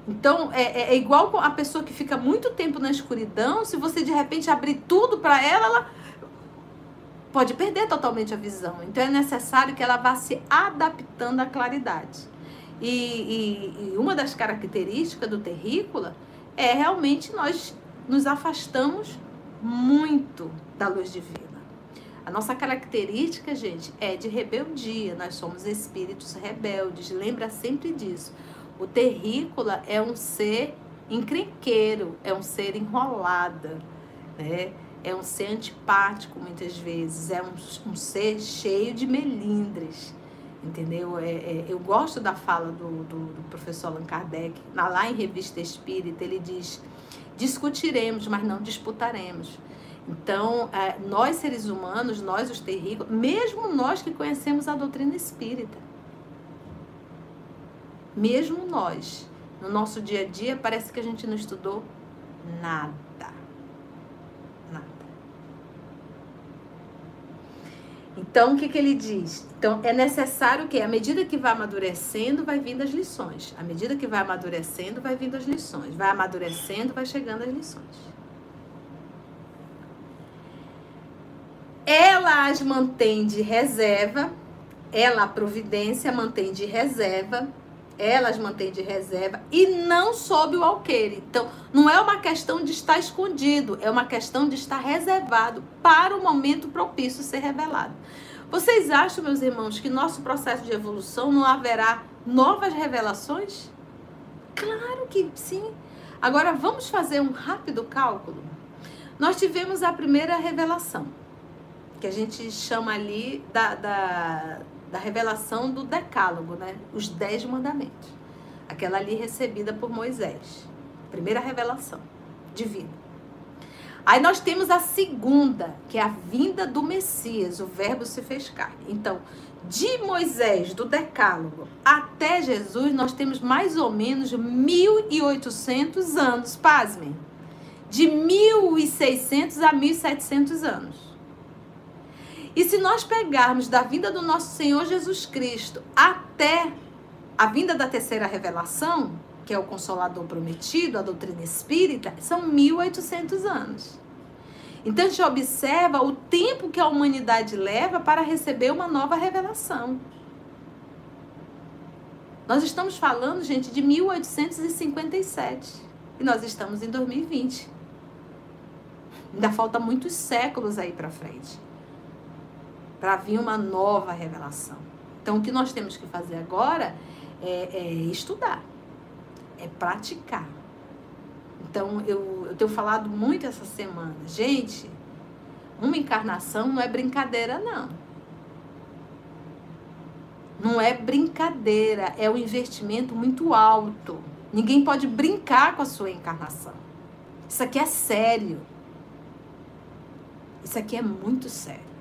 Speaker 1: Então, é, é, é, igual a pessoa que fica muito tempo na escuridão, se você de repente abrir tudo para ela, ela pode perder totalmente a visão. Então, é necessário que ela vá se adaptando à claridade. E, e, e uma das características do terrícola é realmente nós nos afastamos muito da luz divina. A nossa característica, gente, é de rebeldia. Nós somos espíritos rebeldes. Lembra sempre disso. O terrícola é um ser encrenqueiro, é um ser enrolada, né? É um ser antipático muitas vezes, é um, um ser cheio de melindres, entendeu? É, é, eu gosto da fala do, do, do, professor Allan Kardec, na, lá em Revista Espírita, ele diz: discutiremos, mas não disputaremos. Então, é, nós seres humanos, nós os terrícolas, mesmo nós que conhecemos a doutrina espírita, mesmo nós, no nosso dia a dia, parece que a gente não estudou nada. Nada. Então, o que, que ele diz? Então, é necessário que, à medida que vai amadurecendo, vai vindo as lições. À medida que vai amadurecendo, vai vindo as lições. Vai amadurecendo, vai chegando as lições. Ela as mantém de reserva, ela, a providência, mantém de reserva elas mantêm de reserva e não sob o alqueire. Então, não é uma questão de estar escondido, é uma questão de estar reservado para o momento propício ser revelado. Vocês acham, meus irmãos, que nosso processo de evolução não haverá novas revelações? Claro que sim. Agora vamos fazer um rápido cálculo. Nós tivemos a primeira revelação, que a gente chama ali da, da da revelação do Decálogo, né? Os Dez Mandamentos. Aquela ali recebida por Moisés. Primeira revelação divina. Aí nós temos a segunda, que é a vinda do Messias, o Verbo se fez carne. Então, de Moisés, do Decálogo, até Jesus, nós temos mais ou menos 1.800 anos, pasmem. De 1.600 a 1.700 anos. E se nós pegarmos da vinda do nosso Senhor Jesus Cristo até a vinda da terceira revelação, que é o Consolador prometido, a doutrina espírita, são 1800 anos. Então a gente observa o tempo que a humanidade leva para receber uma nova revelação. Nós estamos falando, gente, de 1857 e nós estamos em 2020. Ainda falta muitos séculos aí para frente para vir uma nova revelação. Então, o que nós temos que fazer agora é, é estudar, é praticar. Então, eu, eu tenho falado muito essa semana, gente, uma encarnação não é brincadeira, não. Não é brincadeira, é um investimento muito alto. Ninguém pode brincar com a sua encarnação. Isso aqui é sério. Isso aqui é muito sério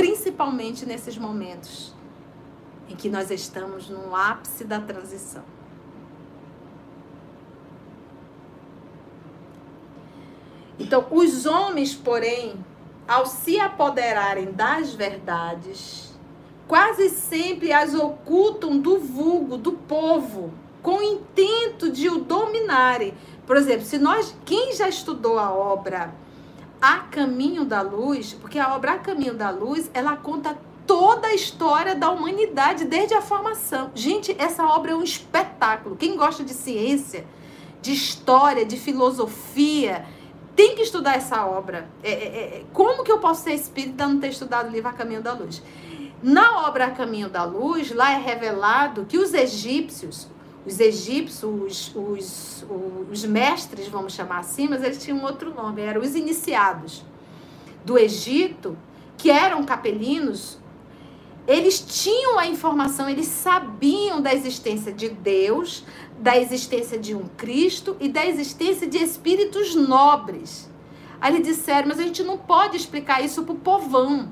Speaker 1: principalmente nesses momentos em que nós estamos no ápice da transição. Então, os homens, porém, ao se apoderarem das verdades, quase sempre as ocultam do vulgo, do povo, com o intento de o dominarem. Por exemplo, se nós, quem já estudou a obra a Caminho da Luz, porque a obra A Caminho da Luz, ela conta toda a história da humanidade desde a formação. Gente, essa obra é um espetáculo. Quem gosta de ciência, de história, de filosofia, tem que estudar essa obra. É, é, é, como que eu posso ser espírita não ter estudado o livro A Caminho da Luz? Na obra A Caminho da Luz, lá é revelado que os egípcios, os egípcios, os, os, os mestres, vamos chamar assim, mas eles tinham outro nome, eram os iniciados. do Egito, que eram capelinos, eles tinham a informação, eles sabiam da existência de Deus, da existência de um Cristo e da existência de espíritos nobres. Aí eles disseram, mas a gente não pode explicar isso para o povão.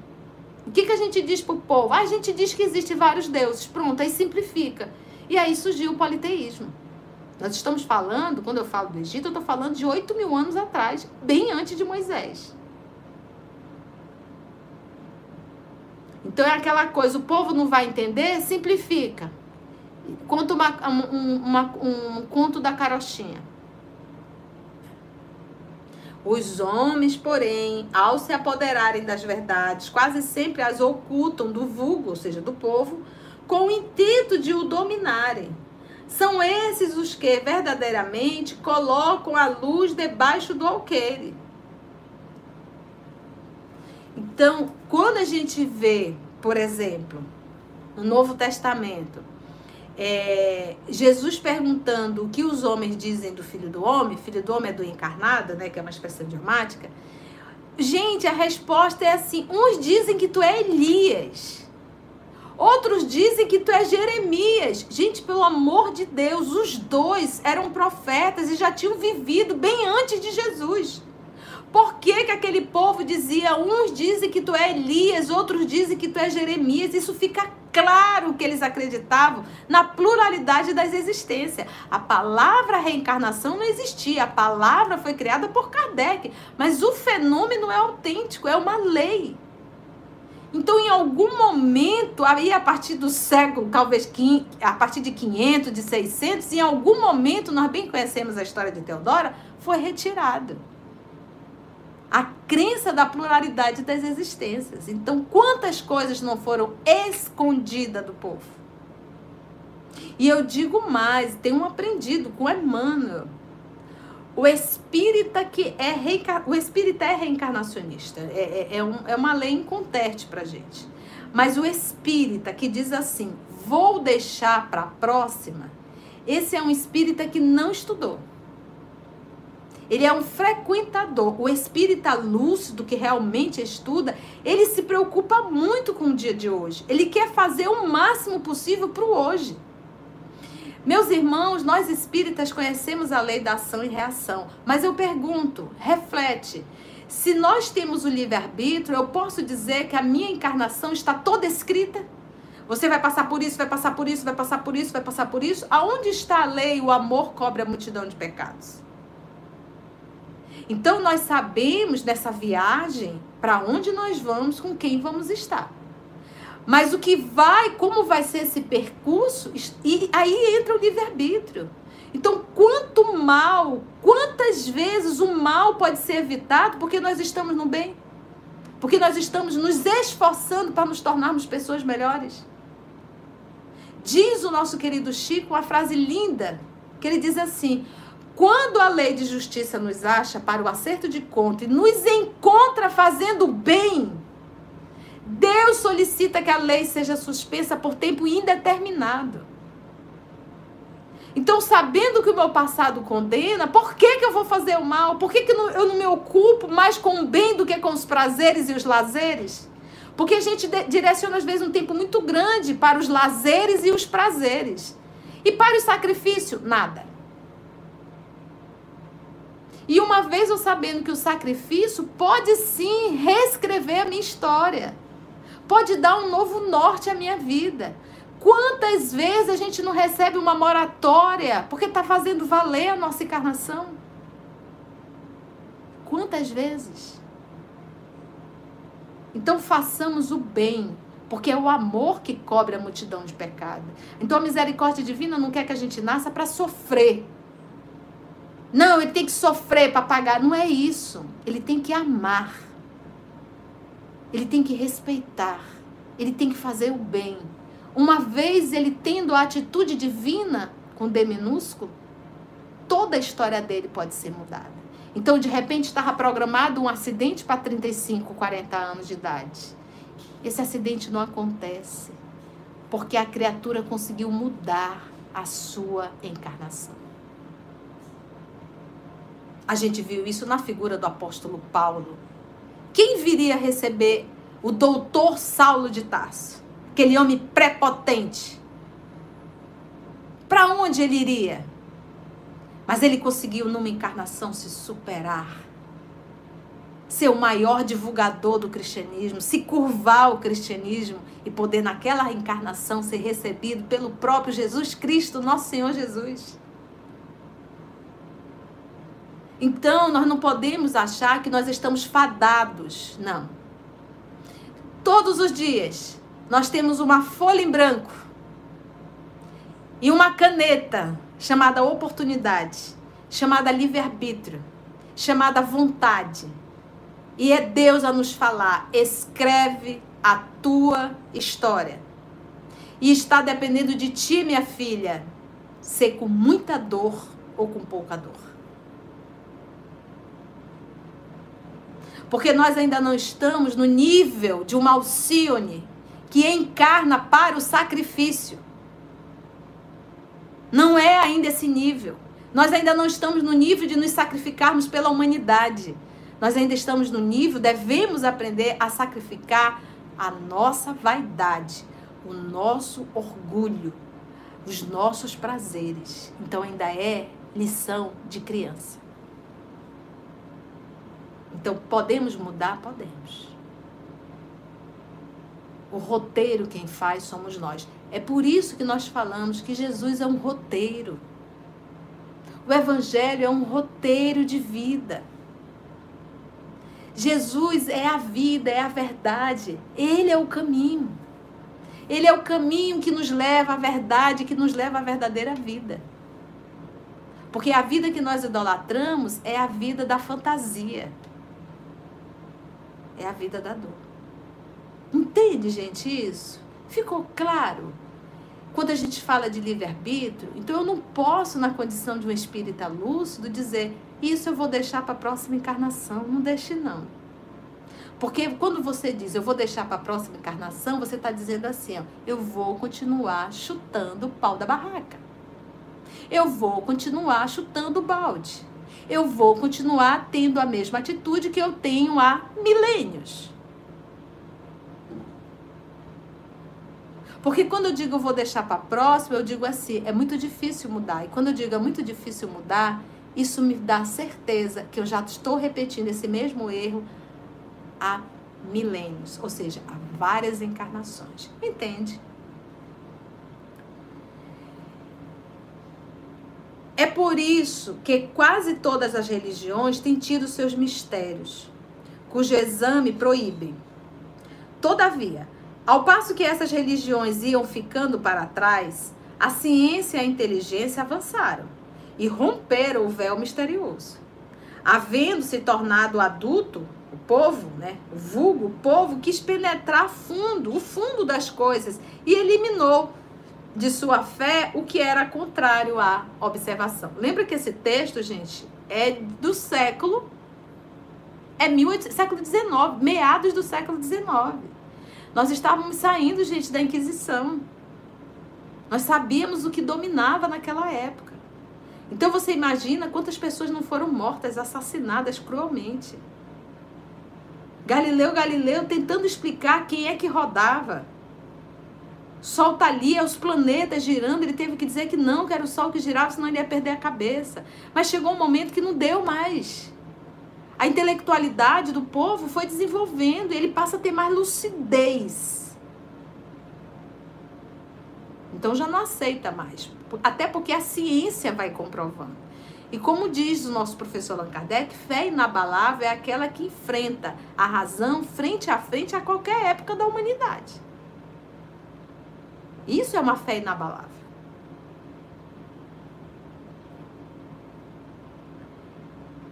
Speaker 1: O que, que a gente diz para o povo? Ah, a gente diz que existem vários deuses. Pronto, aí simplifica. E aí surgiu o politeísmo. Nós estamos falando, quando eu falo do Egito, eu estou falando de 8 mil anos atrás, bem antes de Moisés. Então é aquela coisa, o povo não vai entender, simplifica. Conta uma, um, uma, um conto da carochinha. Os homens, porém, ao se apoderarem das verdades, quase sempre as ocultam do vulgo, ou seja, do povo, com o intento de o dominarem. São esses os que verdadeiramente colocam a luz debaixo do alqueire. Então, quando a gente vê, por exemplo, no Novo Testamento, é, Jesus perguntando o que os homens dizem do Filho do Homem, Filho do Homem é do encarnado, né, que é uma expressão idiomática. Gente, a resposta é assim: uns dizem que tu é Elias, outros dizem que tu é Jeremias. Gente, pelo amor de Deus, os dois eram profetas e já tinham vivido bem antes de Jesus. Por que, que aquele povo dizia, uns dizem que tu é Elias, outros dizem que tu é Jeremias? Isso fica claro que eles acreditavam na pluralidade das existências. A palavra reencarnação não existia, a palavra foi criada por Kardec, mas o fenômeno é autêntico, é uma lei. Então, em algum momento, aí a partir do século, talvez a partir de 500, de 600, em algum momento, nós bem conhecemos a história de Teodora, foi retirado a crença da pluralidade das existências. Então, quantas coisas não foram escondidas do povo? E eu digo mais, tenho aprendido com Emmanuel. O espírita que é reencar... o espírita é reencarnacionista, é, é, é, um, é uma lei inconteste para gente. Mas o espírita que diz assim, vou deixar para a próxima, esse é um espírita que não estudou. Ele é um frequentador. O espírita lúcido que realmente estuda, ele se preocupa muito com o dia de hoje. Ele quer fazer o máximo possível para o hoje. Meus irmãos, nós espíritas conhecemos a lei da ação e reação, mas eu pergunto, reflete. Se nós temos o livre-arbítrio, eu posso dizer que a minha encarnação está toda escrita? Você vai passar por isso, vai passar por isso, vai passar por isso, vai passar por isso? Aonde está a lei? O amor cobre a multidão de pecados. Então nós sabemos nessa viagem para onde nós vamos, com quem vamos estar. Mas o que vai, como vai ser esse percurso, e aí entra o livre-arbítrio. Então, quanto mal, quantas vezes o mal pode ser evitado porque nós estamos no bem? Porque nós estamos nos esforçando para nos tornarmos pessoas melhores? Diz o nosso querido Chico uma frase linda, que ele diz assim: quando a lei de justiça nos acha para o acerto de conta e nos encontra fazendo bem, Deus solicita que a lei seja suspensa por tempo indeterminado. Então, sabendo que o meu passado condena, por que, que eu vou fazer o mal? Por que, que eu não me ocupo mais com o bem do que com os prazeres e os lazeres? Porque a gente direciona, às vezes, um tempo muito grande para os lazeres e os prazeres. E para o sacrifício, nada. E uma vez eu sabendo que o sacrifício pode sim reescrever a minha história, pode dar um novo norte à minha vida. Quantas vezes a gente não recebe uma moratória porque está fazendo valer a nossa encarnação? Quantas vezes? Então façamos o bem, porque é o amor que cobre a multidão de pecado. Então a misericórdia divina não quer que a gente nasça para sofrer. Não, ele tem que sofrer para pagar. Não é isso. Ele tem que amar. Ele tem que respeitar. Ele tem que fazer o bem. Uma vez ele tendo a atitude divina com D minúsculo, toda a história dele pode ser mudada. Então, de repente, estava programado um acidente para 35, 40 anos de idade. Esse acidente não acontece porque a criatura conseguiu mudar a sua encarnação. A gente viu isso na figura do apóstolo Paulo. Quem viria receber o doutor Saulo de Tarso, aquele homem prepotente? Para onde ele iria? Mas ele conseguiu, numa encarnação, se superar. Ser o maior divulgador do cristianismo, se curvar ao cristianismo e poder, naquela encarnação, ser recebido pelo próprio Jesus Cristo, nosso Senhor Jesus. Então, nós não podemos achar que nós estamos fadados. Não. Todos os dias, nós temos uma folha em branco e uma caneta chamada oportunidade, chamada livre-arbítrio, chamada vontade. E é Deus a nos falar: escreve a tua história. E está dependendo de ti, minha filha, ser com muita dor ou com pouca dor. Porque nós ainda não estamos no nível de uma Alcione que encarna para o sacrifício. Não é ainda esse nível. Nós ainda não estamos no nível de nos sacrificarmos pela humanidade. Nós ainda estamos no nível, devemos aprender a sacrificar a nossa vaidade, o nosso orgulho, os nossos prazeres. Então ainda é lição de criança. Então, podemos mudar? Podemos. O roteiro quem faz somos nós. É por isso que nós falamos que Jesus é um roteiro. O Evangelho é um roteiro de vida. Jesus é a vida, é a verdade. Ele é o caminho. Ele é o caminho que nos leva à verdade, que nos leva à verdadeira vida. Porque a vida que nós idolatramos é a vida da fantasia é a vida da dor. Entende, gente, isso? Ficou claro? Quando a gente fala de livre-arbítrio, então eu não posso, na condição de um espírita lúcido, dizer isso eu vou deixar para a próxima encarnação. Não deixe, não. Porque quando você diz eu vou deixar para a próxima encarnação, você está dizendo assim: ó, eu vou continuar chutando o pau da barraca. Eu vou continuar chutando o balde eu vou continuar tendo a mesma atitude que eu tenho há milênios. Porque quando eu digo vou deixar para próximo, eu digo assim, é muito difícil mudar. E quando eu digo é muito difícil mudar, isso me dá certeza que eu já estou repetindo esse mesmo erro há milênios, ou seja, há várias encarnações. Entende? É por isso que quase todas as religiões têm tido seus mistérios, cujo exame proíbe. Todavia, ao passo que essas religiões iam ficando para trás, a ciência e a inteligência avançaram e romperam o véu misterioso. Havendo se tornado adulto, o povo, né, o vulgo, o povo quis penetrar fundo, o fundo das coisas e eliminou de sua fé o que era contrário à observação. Lembra que esse texto, gente, é do século é 18, século XIX, meados do século XIX. Nós estávamos saindo, gente, da Inquisição. Nós sabíamos o que dominava naquela época. Então você imagina quantas pessoas não foram mortas, assassinadas cruelmente. Galileu Galileu tentando explicar quem é que rodava. Sol tá ali, é os planetas girando, ele teve que dizer que não, que era o Sol que girava, senão ele ia perder a cabeça. Mas chegou um momento que não deu mais. A intelectualidade do povo foi desenvolvendo, ele passa a ter mais lucidez. Então já não aceita mais. Até porque a ciência vai comprovando. E como diz o nosso professor Allan Kardec, fé inabalável é aquela que enfrenta a razão frente a frente a qualquer época da humanidade. Isso é uma fé inabalável.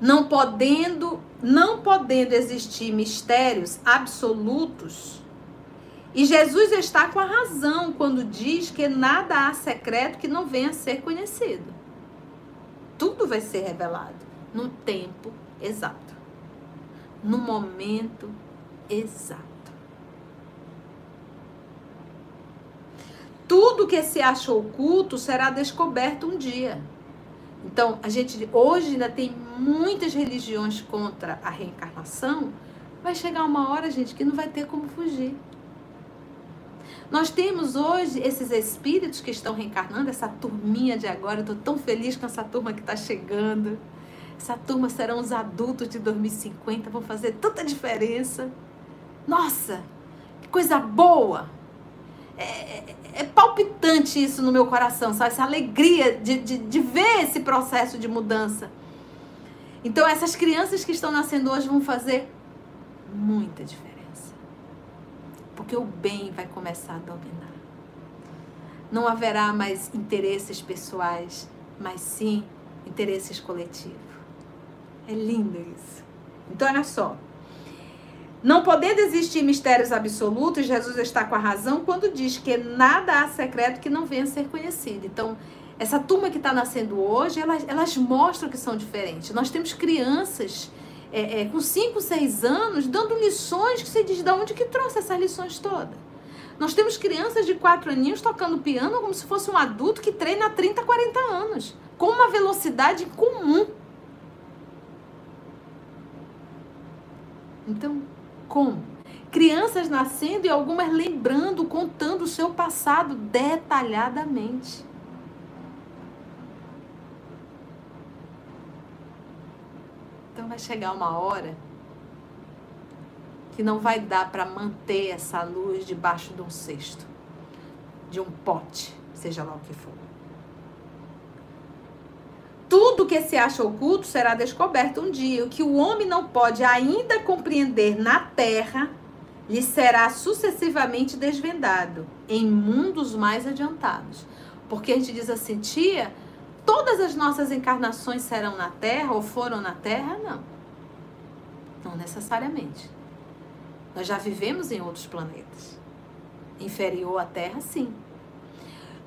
Speaker 1: Não podendo, não podendo existir mistérios absolutos. E Jesus está com a razão quando diz que nada há secreto que não venha a ser conhecido. Tudo vai ser revelado no tempo exato, no momento exato. Tudo que se acha oculto será descoberto um dia. Então, a gente hoje ainda tem muitas religiões contra a reencarnação, vai chegar uma hora, gente, que não vai ter como fugir. Nós temos hoje esses espíritos que estão reencarnando, essa turminha de agora. Estou tão feliz com essa turma que está chegando. Essa turma serão os adultos de 2050, vão fazer tanta diferença. Nossa, que coisa boa! É, é, é palpitante isso no meu coração, sabe? Essa alegria de, de, de ver esse processo de mudança. Então, essas crianças que estão nascendo hoje vão fazer muita diferença. Porque o bem vai começar a dominar. Não haverá mais interesses pessoais, mas sim interesses coletivos. É lindo isso. Então, olha só. Não podendo existir mistérios absolutos, Jesus está com a razão quando diz que nada há secreto que não venha a ser conhecido. Então, essa turma que está nascendo hoje, elas, elas mostram que são diferentes. Nós temos crianças é, é, com 5, 6 anos dando lições que você diz de onde que trouxe essas lições todas. Nós temos crianças de 4 aninhos tocando piano como se fosse um adulto que treina há 30, 40 anos, com uma velocidade comum. Então, como? Crianças nascendo e algumas lembrando, contando o seu passado detalhadamente. Então vai chegar uma hora que não vai dar para manter essa luz debaixo de um cesto, de um pote, seja lá o que for. Tudo que se acha oculto será descoberto um dia. O que o homem não pode ainda compreender na terra lhe será sucessivamente desvendado em mundos mais adiantados. Porque a gente diz assim, tia, todas as nossas encarnações serão na Terra ou foram na Terra? Não. Não necessariamente. Nós já vivemos em outros planetas. Inferior à Terra, sim.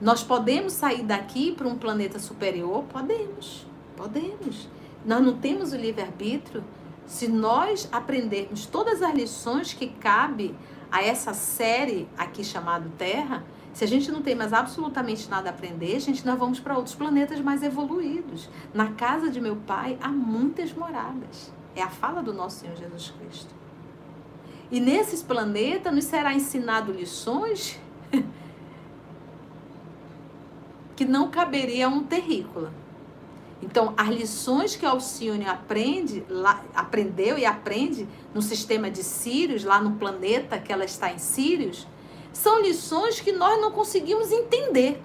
Speaker 1: Nós podemos sair daqui para um planeta superior? Podemos. Podemos. Nós não temos o livre-arbítrio se nós aprendermos todas as lições que cabe a essa série aqui chamada Terra se a gente não tem mais absolutamente nada a aprender, gente, nós vamos para outros planetas mais evoluídos. Na casa de meu pai há muitas moradas. É a fala do nosso Senhor Jesus Cristo. E nesses planetas nos será ensinado lições que não caberia a um terrícola. Então, as lições que Alcione aprende, lá, aprendeu e aprende no sistema de Sírios, lá no planeta que ela está em Sírios, são lições que nós não conseguimos entender.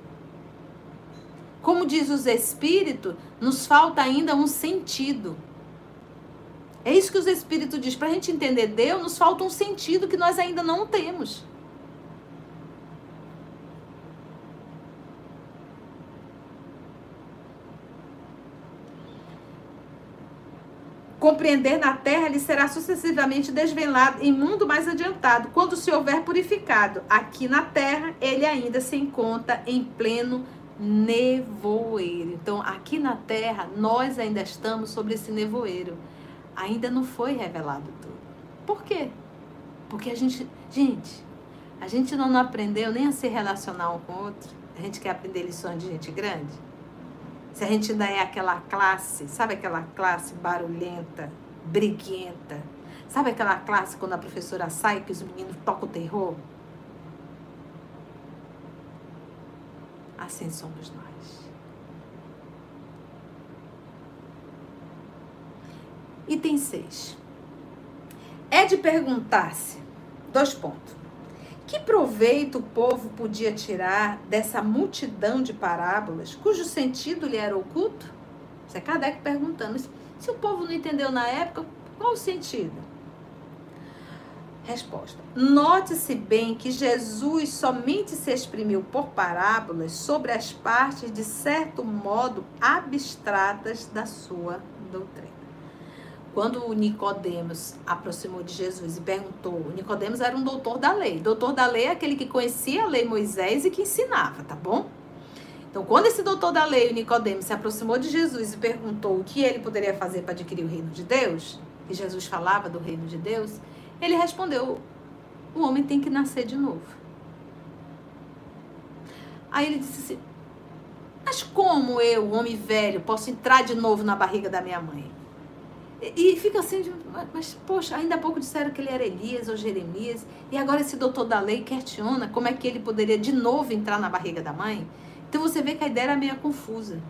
Speaker 1: Como diz os Espíritos, nos falta ainda um sentido. É isso que os Espíritos diz. Para a gente entender Deus, nos falta um sentido que nós ainda não temos. Compreender na terra lhe será sucessivamente desvelado em mundo mais adiantado, quando se houver purificado. Aqui na terra, ele ainda se encontra em pleno nevoeiro. Então, aqui na terra, nós ainda estamos sobre esse nevoeiro. Ainda não foi revelado tudo. Por quê? Porque a gente, gente, a gente não aprendeu nem a se relacionar um com o outro. A gente quer aprender lições de gente grande. Se a gente ainda é aquela classe, sabe aquela classe barulhenta, briguenta? Sabe aquela classe quando a professora sai que os meninos tocam o terror? Assim somos nós. Item 6. É de perguntar-se, dois pontos. Que proveito o povo podia tirar dessa multidão de parábolas cujo sentido lhe era oculto? Isso é Kardec perguntando. Se o povo não entendeu na época, qual o sentido? Resposta. Note-se bem que Jesus somente se exprimiu por parábolas sobre as partes de certo modo abstratas da sua doutrina. Quando o Nicodemos aproximou de Jesus e perguntou, Nicodemos era um doutor da lei. Doutor da lei é aquele que conhecia a lei Moisés e que ensinava, tá bom? Então, quando esse doutor da lei, o Nicodemos, se aproximou de Jesus e perguntou o que ele poderia fazer para adquirir o reino de Deus, e Jesus falava do reino de Deus, ele respondeu: o homem tem que nascer de novo. Aí ele disse assim: Mas como eu, homem velho, posso entrar de novo na barriga da minha mãe? E, fica assim, mas poxa, ainda há pouco disseram que ele era Elias ou Jeremias, e agora esse doutor da lei questiona como é que ele poderia de novo entrar na barriga da mãe. Então você vê que a ideia era meio confusa.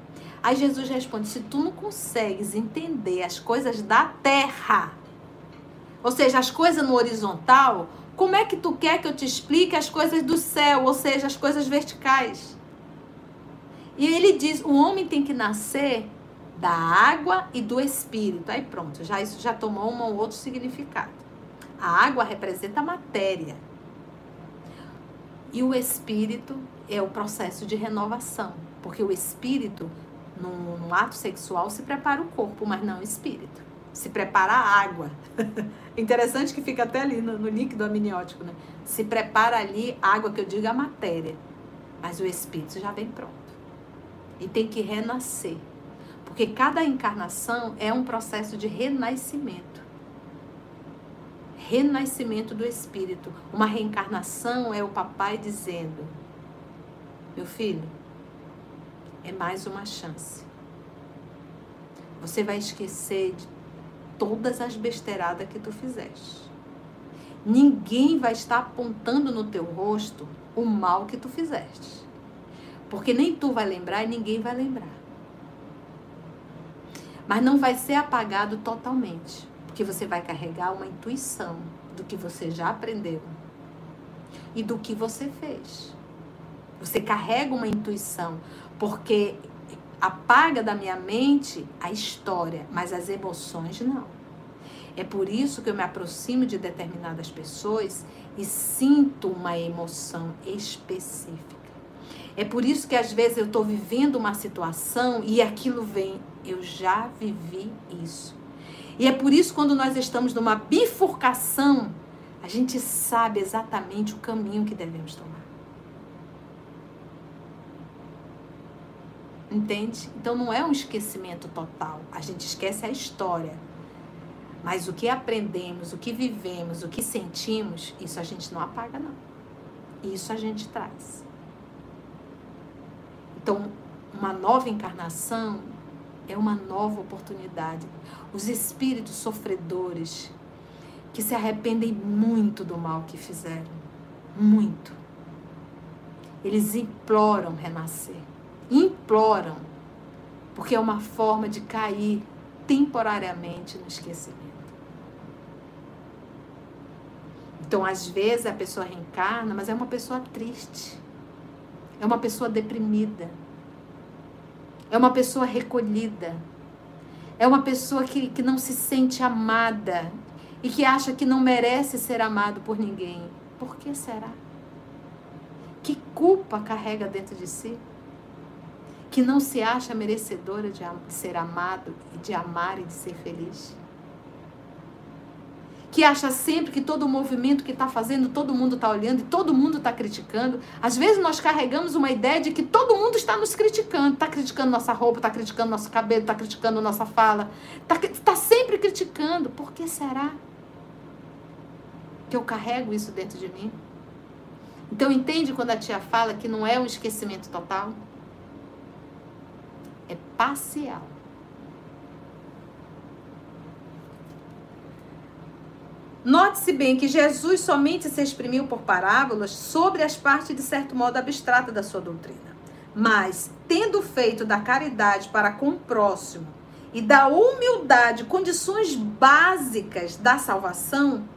Speaker 1: Aí Jesus responde: se tu não consegues entender as coisas da terra, ou seja, as coisas no horizontal, como é que tu quer que eu te explique as coisas do céu, ou seja, as coisas verticais? E ele diz: o homem tem que nascer da água e do espírito. Aí pronto, já isso já tomou um outro significado. A água representa a matéria. E o espírito é o processo de renovação, porque o espírito no, no ato sexual se prepara o corpo, mas não o espírito. Se prepara a água. Interessante que fica até ali no, no líquido amniótico, né? Se prepara ali a água que eu digo a matéria, mas o espírito já vem pronto. E tem que renascer. Porque cada encarnação é um processo de renascimento. Renascimento do espírito. Uma reencarnação é o papai dizendo: Meu filho, é mais uma chance. Você vai esquecer de todas as besteiradas que tu fizeste. Ninguém vai estar apontando no teu rosto o mal que tu fizeste. Porque nem tu vai lembrar e ninguém vai lembrar. Mas não vai ser apagado totalmente, porque você vai carregar uma intuição do que você já aprendeu e do que você fez. Você carrega uma intuição, porque apaga da minha mente a história, mas as emoções não. É por isso que eu me aproximo de determinadas pessoas e sinto uma emoção específica. É por isso que às vezes eu estou vivendo uma situação e aquilo vem. Eu já vivi isso. E é por isso quando nós estamos numa bifurcação, a gente sabe exatamente o caminho que devemos tomar. Entende? Então não é um esquecimento total. A gente esquece a história. Mas o que aprendemos, o que vivemos, o que sentimos, isso a gente não apaga, não. Isso a gente traz. Então, uma nova encarnação é uma nova oportunidade. Os espíritos sofredores que se arrependem muito do mal que fizeram, muito. Eles imploram renascer. Imploram. Porque é uma forma de cair temporariamente no esquecimento. Então, às vezes a pessoa reencarna, mas é uma pessoa triste. É uma pessoa deprimida. É uma pessoa recolhida. É uma pessoa que, que não se sente amada e que acha que não merece ser amado por ninguém. Por que será? Que culpa carrega dentro de si? Que não se acha merecedora de, de ser amado, de amar e de ser feliz? Que acha sempre que todo o movimento que está fazendo, todo mundo está olhando e todo mundo está criticando. Às vezes nós carregamos uma ideia de que todo mundo está nos criticando. Está criticando nossa roupa, está criticando nosso cabelo, está criticando nossa fala. Está tá sempre criticando. Por que será que eu carrego isso dentro de mim? Então entende quando a tia fala que não é um esquecimento total? É parcial. Note-se bem que Jesus somente se exprimiu por parábolas sobre as partes de certo modo abstratas da sua doutrina. Mas, tendo feito da caridade para com o próximo e da humildade condições básicas da salvação,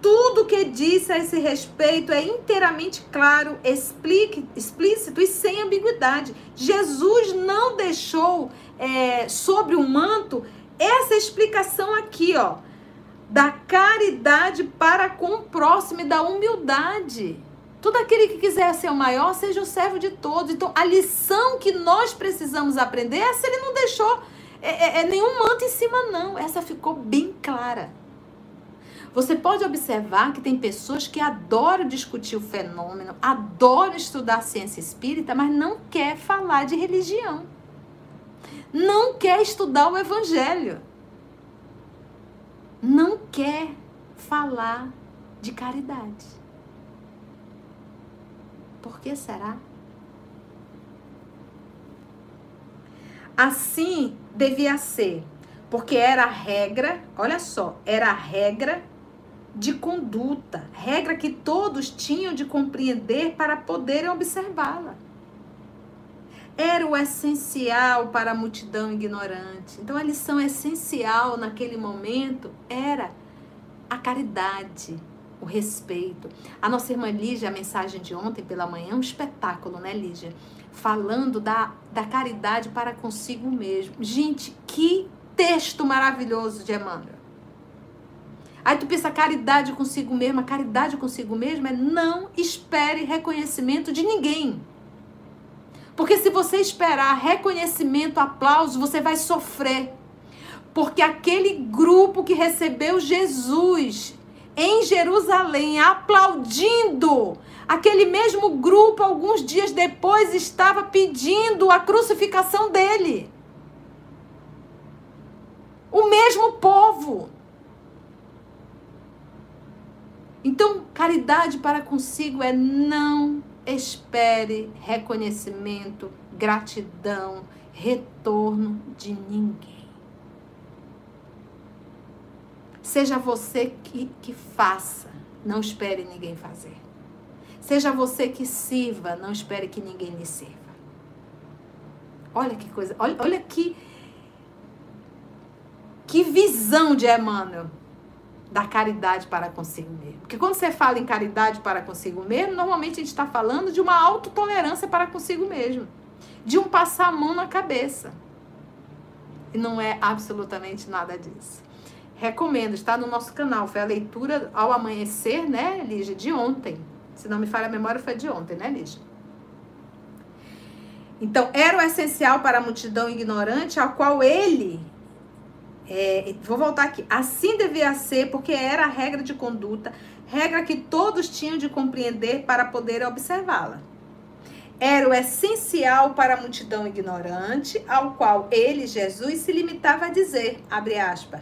Speaker 1: tudo que disse a esse respeito é inteiramente claro, explique, explícito e sem ambiguidade. Jesus não deixou é, sobre o manto essa explicação aqui, ó da caridade para com o próximo e da humildade. Todo aquele que quiser ser o maior, seja o servo de todos. Então, a lição que nós precisamos aprender, essa ele não deixou é, é, é nenhum manto em cima, não. Essa ficou bem clara. Você pode observar que tem pessoas que adoram discutir o fenômeno, adoram estudar ciência espírita, mas não quer falar de religião. Não quer estudar o evangelho não quer falar de caridade. Por que será? Assim devia ser. Porque era a regra, olha só, era a regra de conduta, regra que todos tinham de compreender para poderem observá-la. Era o essencial para a multidão ignorante. Então a lição essencial naquele momento era a caridade, o respeito. A nossa irmã Lígia, a mensagem de ontem pela manhã, um espetáculo, né, Lígia? Falando da, da caridade para consigo mesmo. Gente, que texto maravilhoso de Emmanuel. Aí tu pensa, caridade consigo mesmo, a caridade consigo mesmo é não espere reconhecimento de ninguém. Porque se você esperar reconhecimento, aplauso, você vai sofrer. Porque aquele grupo que recebeu Jesus em Jerusalém, aplaudindo, aquele mesmo grupo, alguns dias depois, estava pedindo a crucificação dele. O mesmo povo. Então, caridade para consigo é não espere reconhecimento, gratidão, retorno de ninguém. Seja você que, que faça, não espere ninguém fazer. Seja você que sirva, não espere que ninguém lhe sirva. Olha que coisa, olha, olha que, que visão de Emmanuel da caridade para consigo mesmo. Porque quando você fala em caridade para consigo mesmo, normalmente a gente está falando de uma autotolerância para consigo mesmo. De um passar a mão na cabeça. E não é absolutamente nada disso. Recomendo, está no nosso canal. Foi a leitura ao amanhecer, né, Lígia, de ontem. Se não me falha a memória, foi de ontem, né, Lígia? Então, era o essencial para a multidão ignorante, ao qual ele é, vou voltar aqui. Assim devia ser, porque era a regra de conduta, regra que todos tinham de compreender para poder observá-la. Era o essencial para a multidão ignorante, ao qual ele, Jesus, se limitava a dizer, abre aspas,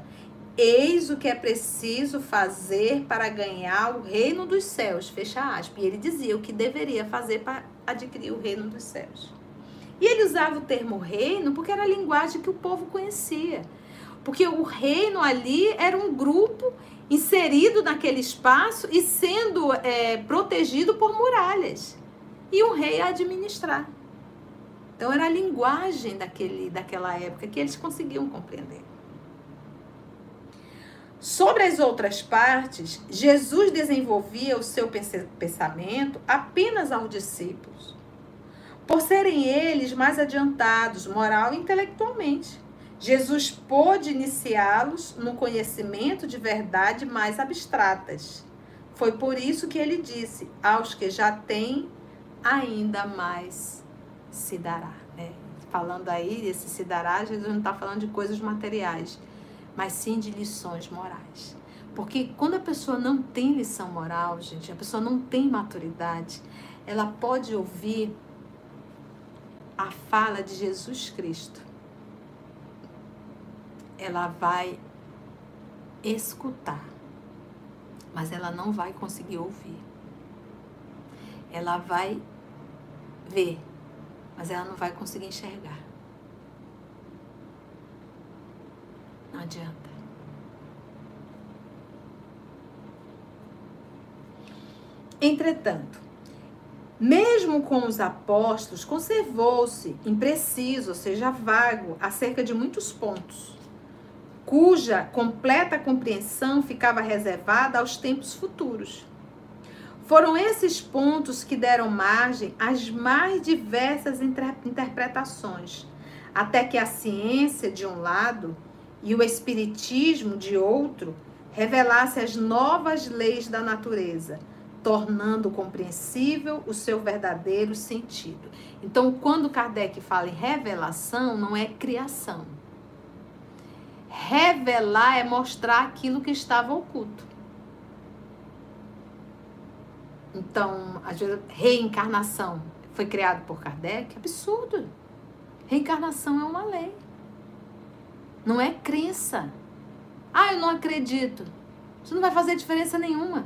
Speaker 1: eis o que é preciso fazer para ganhar o reino dos céus, fecha aspas. E ele dizia o que deveria fazer para adquirir o reino dos céus. E ele usava o termo reino porque era a linguagem que o povo conhecia. Porque o reino ali era um grupo inserido naquele espaço e sendo é, protegido por muralhas. E um rei a administrar. Então era a linguagem daquele, daquela época que eles conseguiam compreender. Sobre as outras partes, Jesus desenvolvia o seu pensamento apenas aos discípulos, por serem eles mais adiantados moral e intelectualmente. Jesus pôde iniciá-los no conhecimento de verdade mais abstratas. Foi por isso que ele disse: aos que já têm, ainda mais se dará. Né? Falando aí, esse se dará, Jesus não está falando de coisas materiais, mas sim de lições morais. Porque quando a pessoa não tem lição moral, gente, a pessoa não tem maturidade, ela pode ouvir a fala de Jesus Cristo ela vai escutar, mas ela não vai conseguir ouvir. Ela vai ver, mas ela não vai conseguir enxergar. Não adianta. Entretanto, mesmo com os apóstolos, conservou-se impreciso, ou seja, vago, acerca de muitos pontos cuja completa compreensão ficava reservada aos tempos futuros. Foram esses pontos que deram margem às mais diversas interpretações, até que a ciência, de um lado, e o espiritismo, de outro, revelasse as novas leis da natureza, tornando compreensível o seu verdadeiro sentido. Então, quando Kardec fala em revelação, não é criação Revelar é mostrar aquilo que estava oculto. Então, a reencarnação foi criado por Kardec? Absurdo. Reencarnação é uma lei. Não é crença. Ah, eu não acredito. Isso não vai fazer diferença nenhuma.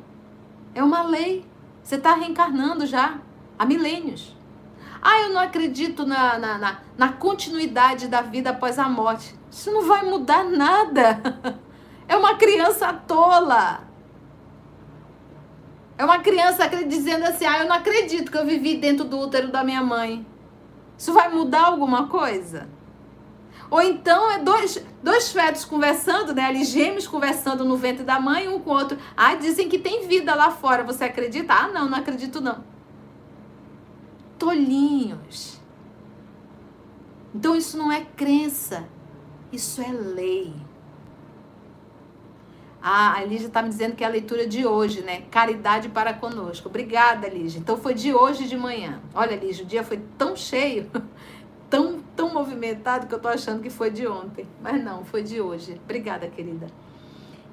Speaker 1: É uma lei. Você está reencarnando já há milênios. Ah, eu não acredito na, na, na, na continuidade da vida após a morte. Isso não vai mudar nada. É uma criança tola. É uma criança dizendo assim: ah, eu não acredito que eu vivi dentro do útero da minha mãe. Isso vai mudar alguma coisa? Ou então é dois, dois fetos conversando, né? Ali gêmeos conversando no ventre da mãe, um com o outro. Ah, dizem que tem vida lá fora. Você acredita? Ah, não, não acredito não. Tolinhos. Então isso não é crença. Isso é lei. Ah, a Lígia está me dizendo que é a leitura de hoje, né? Caridade para conosco. Obrigada, Lígia. Então foi de hoje de manhã. Olha, Lígia, o dia foi tão cheio, tão, tão movimentado que eu tô achando que foi de ontem. Mas não, foi de hoje. Obrigada, querida.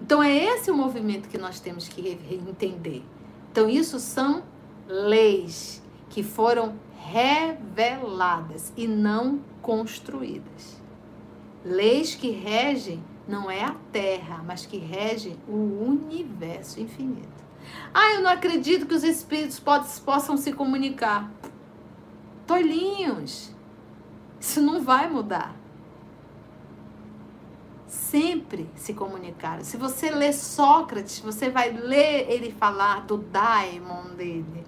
Speaker 1: Então é esse o movimento que nós temos que entender. Então isso são leis que foram reveladas e não construídas. Leis que regem não é a Terra, mas que rege o universo infinito. Ah, eu não acredito que os espíritos possam se comunicar. Tolinhos. Isso não vai mudar. Sempre se comunicaram. Se você ler Sócrates, você vai ler ele falar do daimon dele,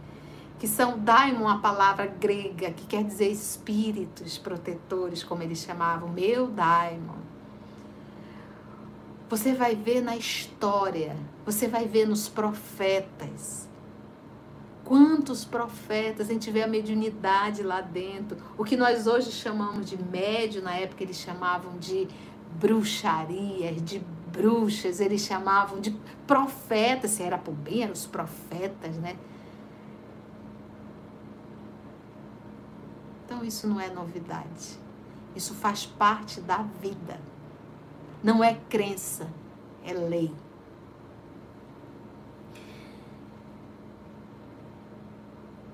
Speaker 1: que são daimon, a palavra grega, que quer dizer espíritos protetores, como eles chamavam, meu daimon. Você vai ver na história, você vai ver nos profetas. Quantos profetas, a gente vê a mediunidade lá dentro. O que nós hoje chamamos de médio, na época eles chamavam de bruxarias, de bruxas, eles chamavam de profetas, se era por bem, eram os profetas, né? Então isso não é novidade. Isso faz parte da vida. Não é crença, é lei.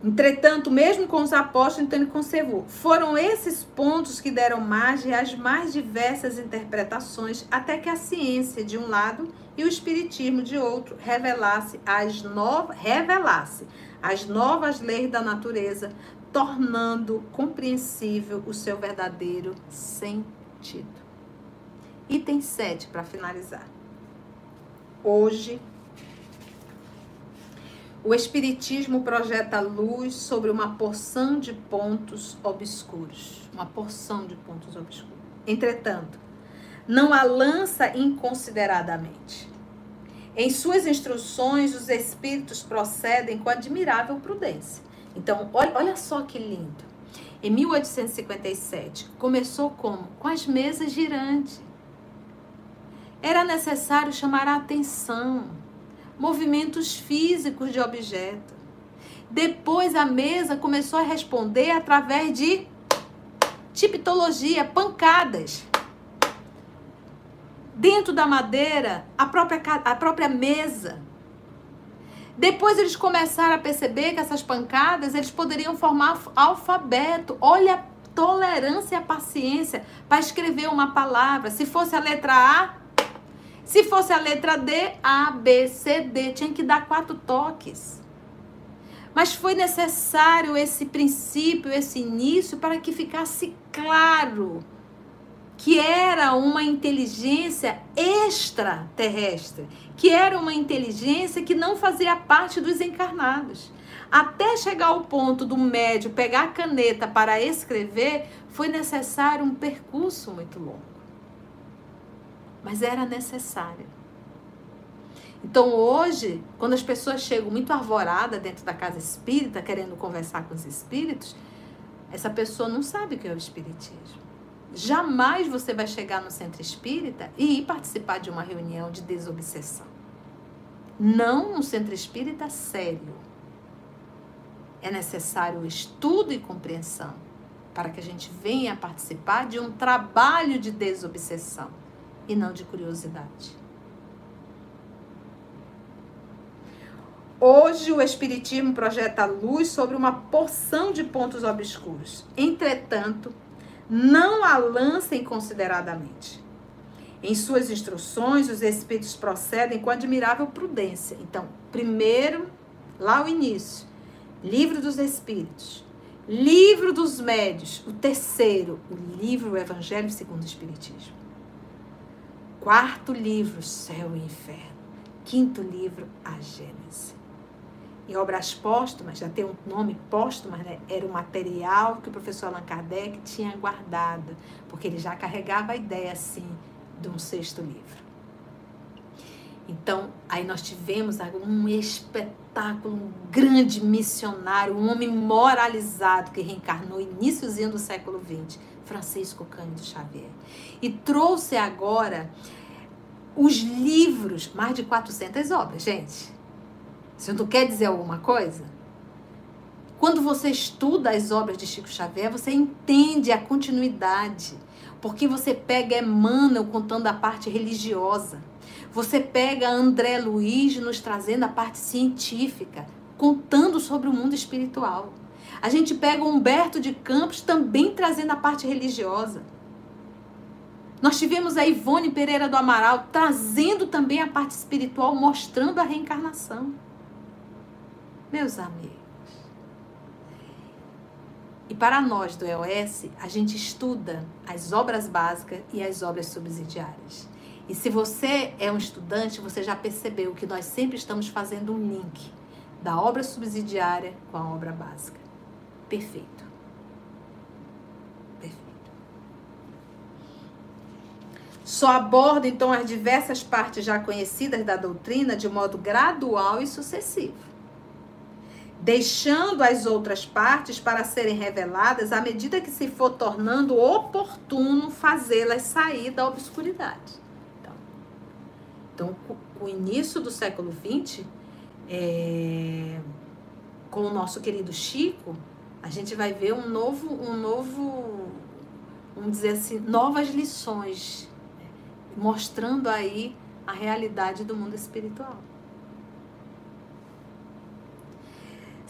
Speaker 1: Entretanto, mesmo com os apóstolos, então ele conservou. Foram esses pontos que deram margem às mais diversas interpretações, até que a ciência, de um lado, e o espiritismo, de outro, revelasse as, novas, revelasse as novas leis da natureza, tornando compreensível o seu verdadeiro sentido. Item 7 para finalizar. Hoje, o Espiritismo projeta luz sobre uma porção de pontos obscuros. Uma porção de pontos obscuros. Entretanto, não a lança inconsideradamente. Em suas instruções, os espíritos procedem com admirável prudência. Então, olha, olha só que lindo. Em 1857, começou como? Com as mesas girantes era necessário chamar a atenção, movimentos físicos de objeto. Depois a mesa começou a responder através de tipologia, pancadas. Dentro da madeira, a própria, a própria mesa. Depois eles começaram a perceber que essas pancadas eles poderiam formar alfabeto. Olha a tolerância e a paciência para escrever uma palavra. Se fosse a letra A, se fosse a letra D, A, B, C, D, tinha que dar quatro toques. Mas foi necessário esse princípio, esse início, para que ficasse claro que era uma inteligência extraterrestre, que era uma inteligência que não fazia parte dos encarnados. Até chegar ao ponto do médio pegar a caneta para escrever, foi necessário um percurso muito longo mas era necessária. Então hoje, quando as pessoas chegam muito arvoradas dentro da casa espírita, querendo conversar com os espíritos, essa pessoa não sabe o que é o espiritismo. Jamais você vai chegar no centro espírita e ir participar de uma reunião de desobsessão. Não um centro espírita sério. É necessário estudo e compreensão para que a gente venha participar de um trabalho de desobsessão e não de curiosidade. Hoje o Espiritismo projeta luz sobre uma porção de pontos obscuros. Entretanto, não a lancem consideradamente. Em suas instruções, os Espíritos procedem com admirável prudência. Então, primeiro, lá o início, Livro dos Espíritos, Livro dos Médios, o terceiro, o livro o Evangelho segundo o Espiritismo. Quarto livro, Céu e Inferno. Quinto livro, a Gênese. E obras póstumas, já tem um nome póstumas, né? Era o material que o professor Allan Kardec tinha guardado, porque ele já carregava a ideia, assim, de um sexto livro. Então, aí nós tivemos um espetáculo, um grande missionário, um homem moralizado que reencarnou iníciozinho do século XX, Francisco Cândido Xavier. E trouxe agora os livros, mais de 400 obras, gente. Isso não quer dizer alguma coisa? Quando você estuda as obras de Chico Xavier, você entende a continuidade. Porque você pega Emmanuel contando a parte religiosa você pega André Luiz nos trazendo a parte científica, contando sobre o mundo espiritual. A gente pega Humberto de Campos também trazendo a parte religiosa. Nós tivemos a Ivone Pereira do Amaral trazendo também a parte espiritual, mostrando a reencarnação. Meus amigos. E para nós do EOS, a gente estuda as obras básicas e as obras subsidiárias. E se você é um estudante, você já percebeu que nós sempre estamos fazendo um link da obra subsidiária com a obra básica. Perfeito. Perfeito. Só aborda então as diversas partes já conhecidas da doutrina de modo gradual e sucessivo, deixando as outras partes para serem reveladas à medida que se for tornando oportuno fazê-las sair da obscuridade. Então, com o início do século XX, é, com o nosso querido Chico, a gente vai ver um novo, um novo, vamos dizer assim, novas lições, mostrando aí a realidade do mundo espiritual.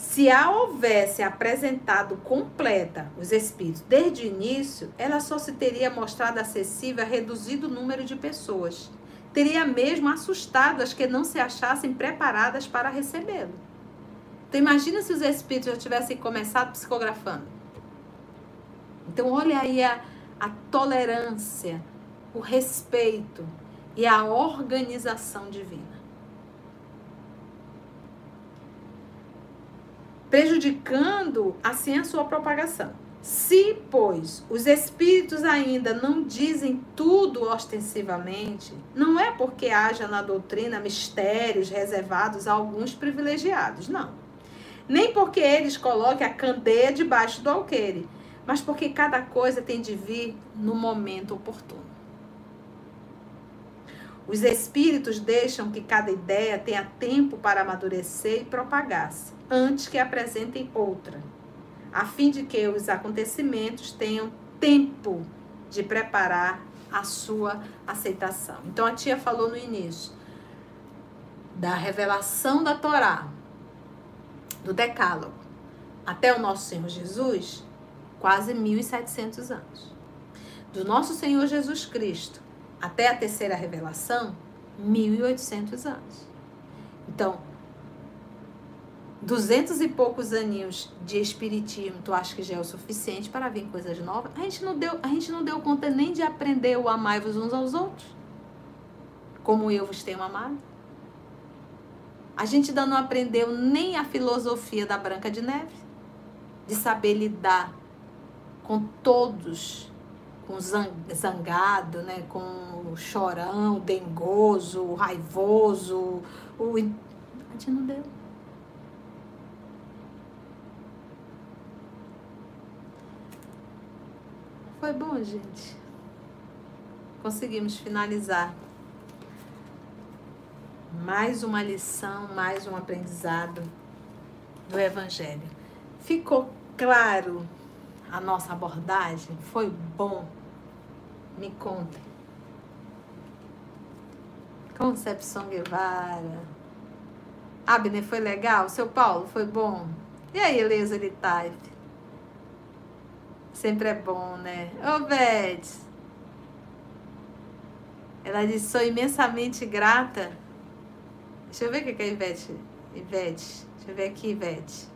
Speaker 1: Se a houvesse apresentado completa os espíritos desde o início, ela só se teria mostrado acessível a reduzido número de pessoas teria mesmo assustado as que não se achassem preparadas para recebê-lo. Então imagina se os espíritos já tivessem começado psicografando. Então olha aí a, a tolerância, o respeito e a organização divina. Prejudicando assim a sua propagação. Se, pois, os espíritos ainda não dizem tudo ostensivamente, não é porque haja na doutrina mistérios reservados a alguns privilegiados, não. Nem porque eles coloquem a candeia debaixo do alqueire, mas porque cada coisa tem de vir no momento oportuno. Os espíritos deixam que cada ideia tenha tempo para amadurecer e propagar-se, antes que apresentem outra a fim de que os acontecimentos tenham tempo de preparar a sua aceitação. Então a tia falou no início da revelação da Torá, do Decálogo, até o nosso Senhor Jesus, quase 1700 anos. Do nosso Senhor Jesus Cristo até a terceira revelação, 1800 anos. Então, duzentos e poucos aninhos de espiritismo, tu acha que já é o suficiente para vir coisas novas? A gente não deu, a gente não deu conta nem de aprender o amai-vos uns aos outros, como eu vos tenho amado. A gente ainda não aprendeu nem a filosofia da Branca de Neve, de saber lidar com todos, com zangado, né, com chorão, dengoso, raivoso, o... a gente não deu. Foi bom, gente. Conseguimos finalizar. Mais uma lição, mais um aprendizado do Evangelho. Ficou claro a nossa abordagem? Foi bom? Me contem. Concepção Guevara. Abner, foi legal? Seu Paulo, foi bom? E aí, Elisa Litaif? Sempre é bom, né? Ô, Beth. Ela disse, sou imensamente grata. Deixa eu ver o que é Ivete. Ivete. Deixa eu ver aqui, Ivete.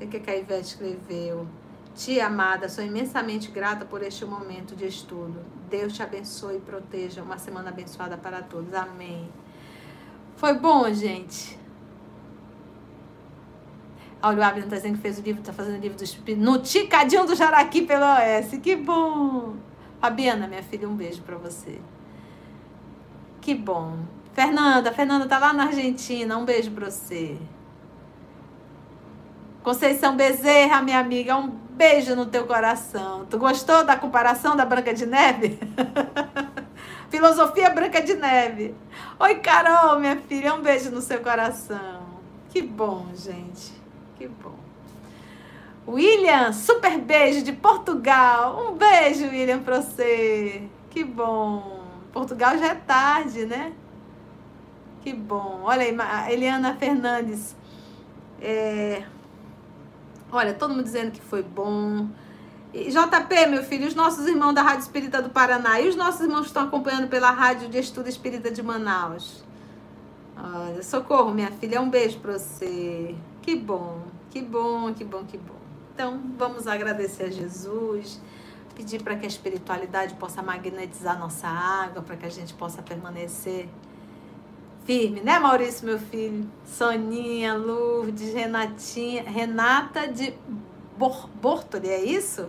Speaker 1: O que, que a Ivete escreveu? Tia amada, sou imensamente grata por este momento de estudo. Deus te abençoe e proteja. Uma semana abençoada para todos. Amém. Foi bom, gente. Olha, o Abner está dizendo que fez o livro, está fazendo o livro do Espírito. No Ticadinho do Jaraqui pelo OS. Que bom. Fabiana, minha filha, um beijo para você. Que bom. Fernanda, Fernanda tá lá na Argentina. Um beijo para você. Conceição Bezerra, minha amiga, um beijo no teu coração. Tu gostou da comparação da Branca de Neve? Filosofia Branca de Neve. Oi, Carol, minha filha, um beijo no seu coração. Que bom, gente. Que bom. William, super beijo de Portugal. Um beijo, William, pra você. Que bom. Portugal já é tarde, né? Que bom. Olha aí, Eliana Fernandes. É... Olha, todo mundo dizendo que foi bom. E, JP, meu filho, os nossos irmãos da Rádio Espírita do Paraná e os nossos irmãos que estão acompanhando pela Rádio de Estudo Espírita de Manaus. Olha, socorro, minha filha, um beijo para você. Que bom, que bom, que bom, que bom. Então, vamos agradecer a Jesus, pedir para que a espiritualidade possa magnetizar nossa água, para que a gente possa permanecer firme, né, Maurício, meu filho? Soninha, Lourdes, Renatinha, Renata de Bor Bortoli, é isso?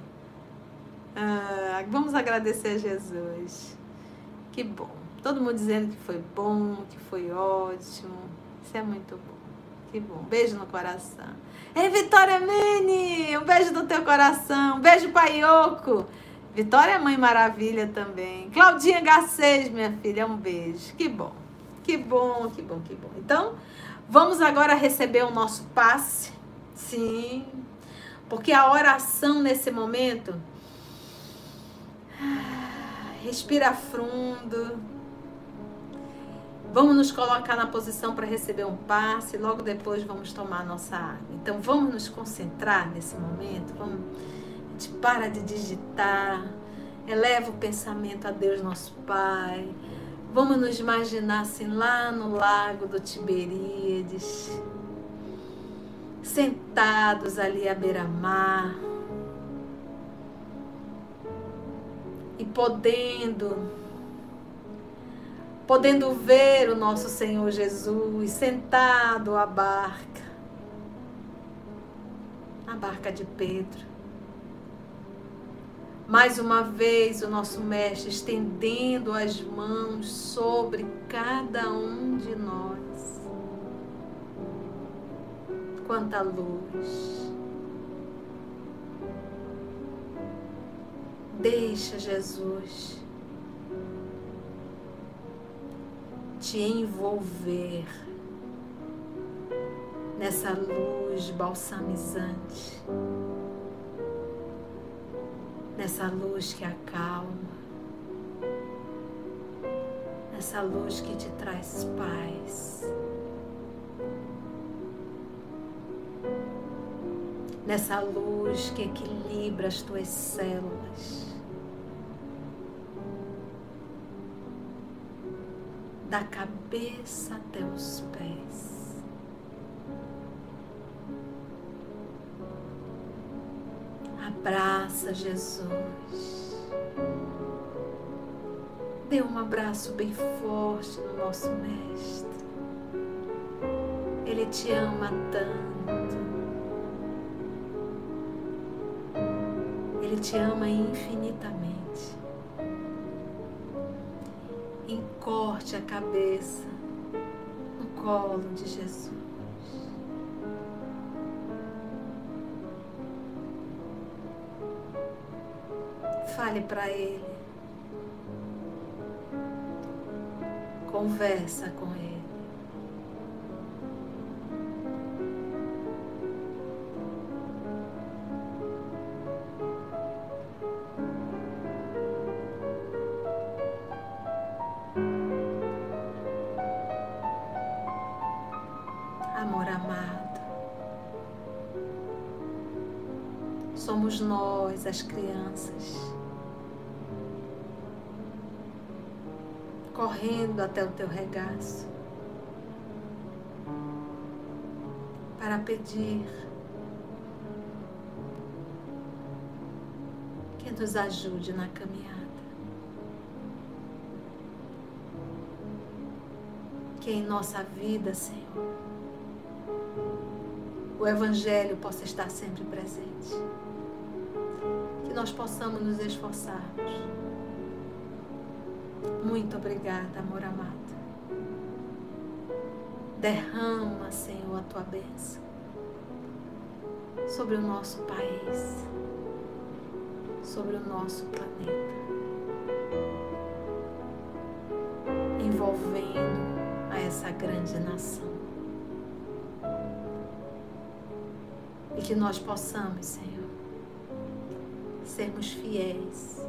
Speaker 1: Ah, vamos agradecer a Jesus. Que bom. Todo mundo dizendo que foi bom, que foi ótimo. Isso é muito bom. Que bom. Beijo no coração. Ei, Vitória Mini! Um beijo no teu coração. Um beijo, Paioco. Vitória é mãe maravilha também. Claudinha H6, minha filha, um beijo. Que bom. Que bom, que bom, que bom. Então, vamos agora receber o nosso passe. Sim. Porque a oração nesse momento. Respira fundo Vamos nos colocar na posição para receber um passe, logo depois vamos tomar nossa água. Então vamos nos concentrar nesse momento, vamos, a gente para de digitar, eleva o pensamento a Deus nosso Pai. Vamos nos imaginar assim lá no lago do Tiberíades, sentados ali à beira-mar e podendo podendo ver o nosso Senhor Jesus sentado à barca, na barca de Pedro. Mais uma vez, o nosso Mestre estendendo as mãos sobre cada um de nós. Quanta luz. Deixa Jesus te envolver nessa luz balsamizante, nessa luz que acalma, nessa luz que te traz paz. Nessa luz que equilibra as tuas células. da cabeça até os pés. Abraça Jesus. Dê um abraço bem forte no nosso Mestre. Ele te ama tanto. Ele te ama infinitamente. Encorte a cabeça no colo de Jesus. Fale para Ele. Conversa com Ele. até o teu regaço para pedir que nos ajude na caminhada. Que em nossa vida, Senhor, o Evangelho possa estar sempre presente. Que nós possamos nos esforçarmos muito obrigada, amor amado. Derrama, Senhor, a tua bênção sobre o nosso país, sobre o nosso planeta, envolvendo a essa grande nação. E que nós possamos, Senhor, sermos fiéis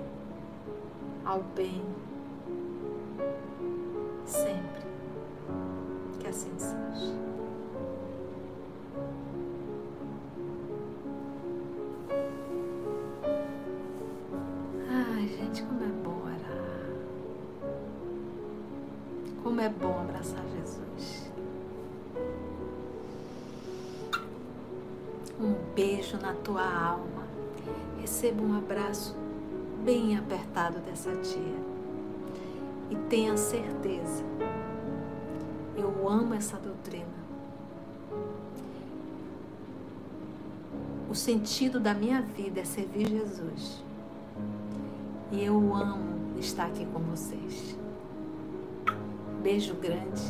Speaker 1: ao bem dessa tia. E tenha certeza, eu amo essa doutrina. O sentido da minha vida é servir Jesus. E eu amo estar aqui com vocês. Beijo grande.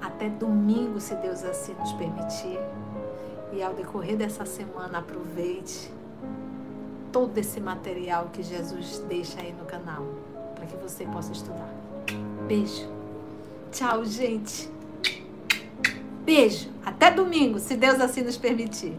Speaker 1: Até domingo, se Deus assim nos permitir. E ao decorrer dessa semana, aproveite todo esse material que Jesus deixa aí no canal para que você possa estudar. Beijo. Tchau, gente. Beijo. Até domingo, se Deus assim nos permitir.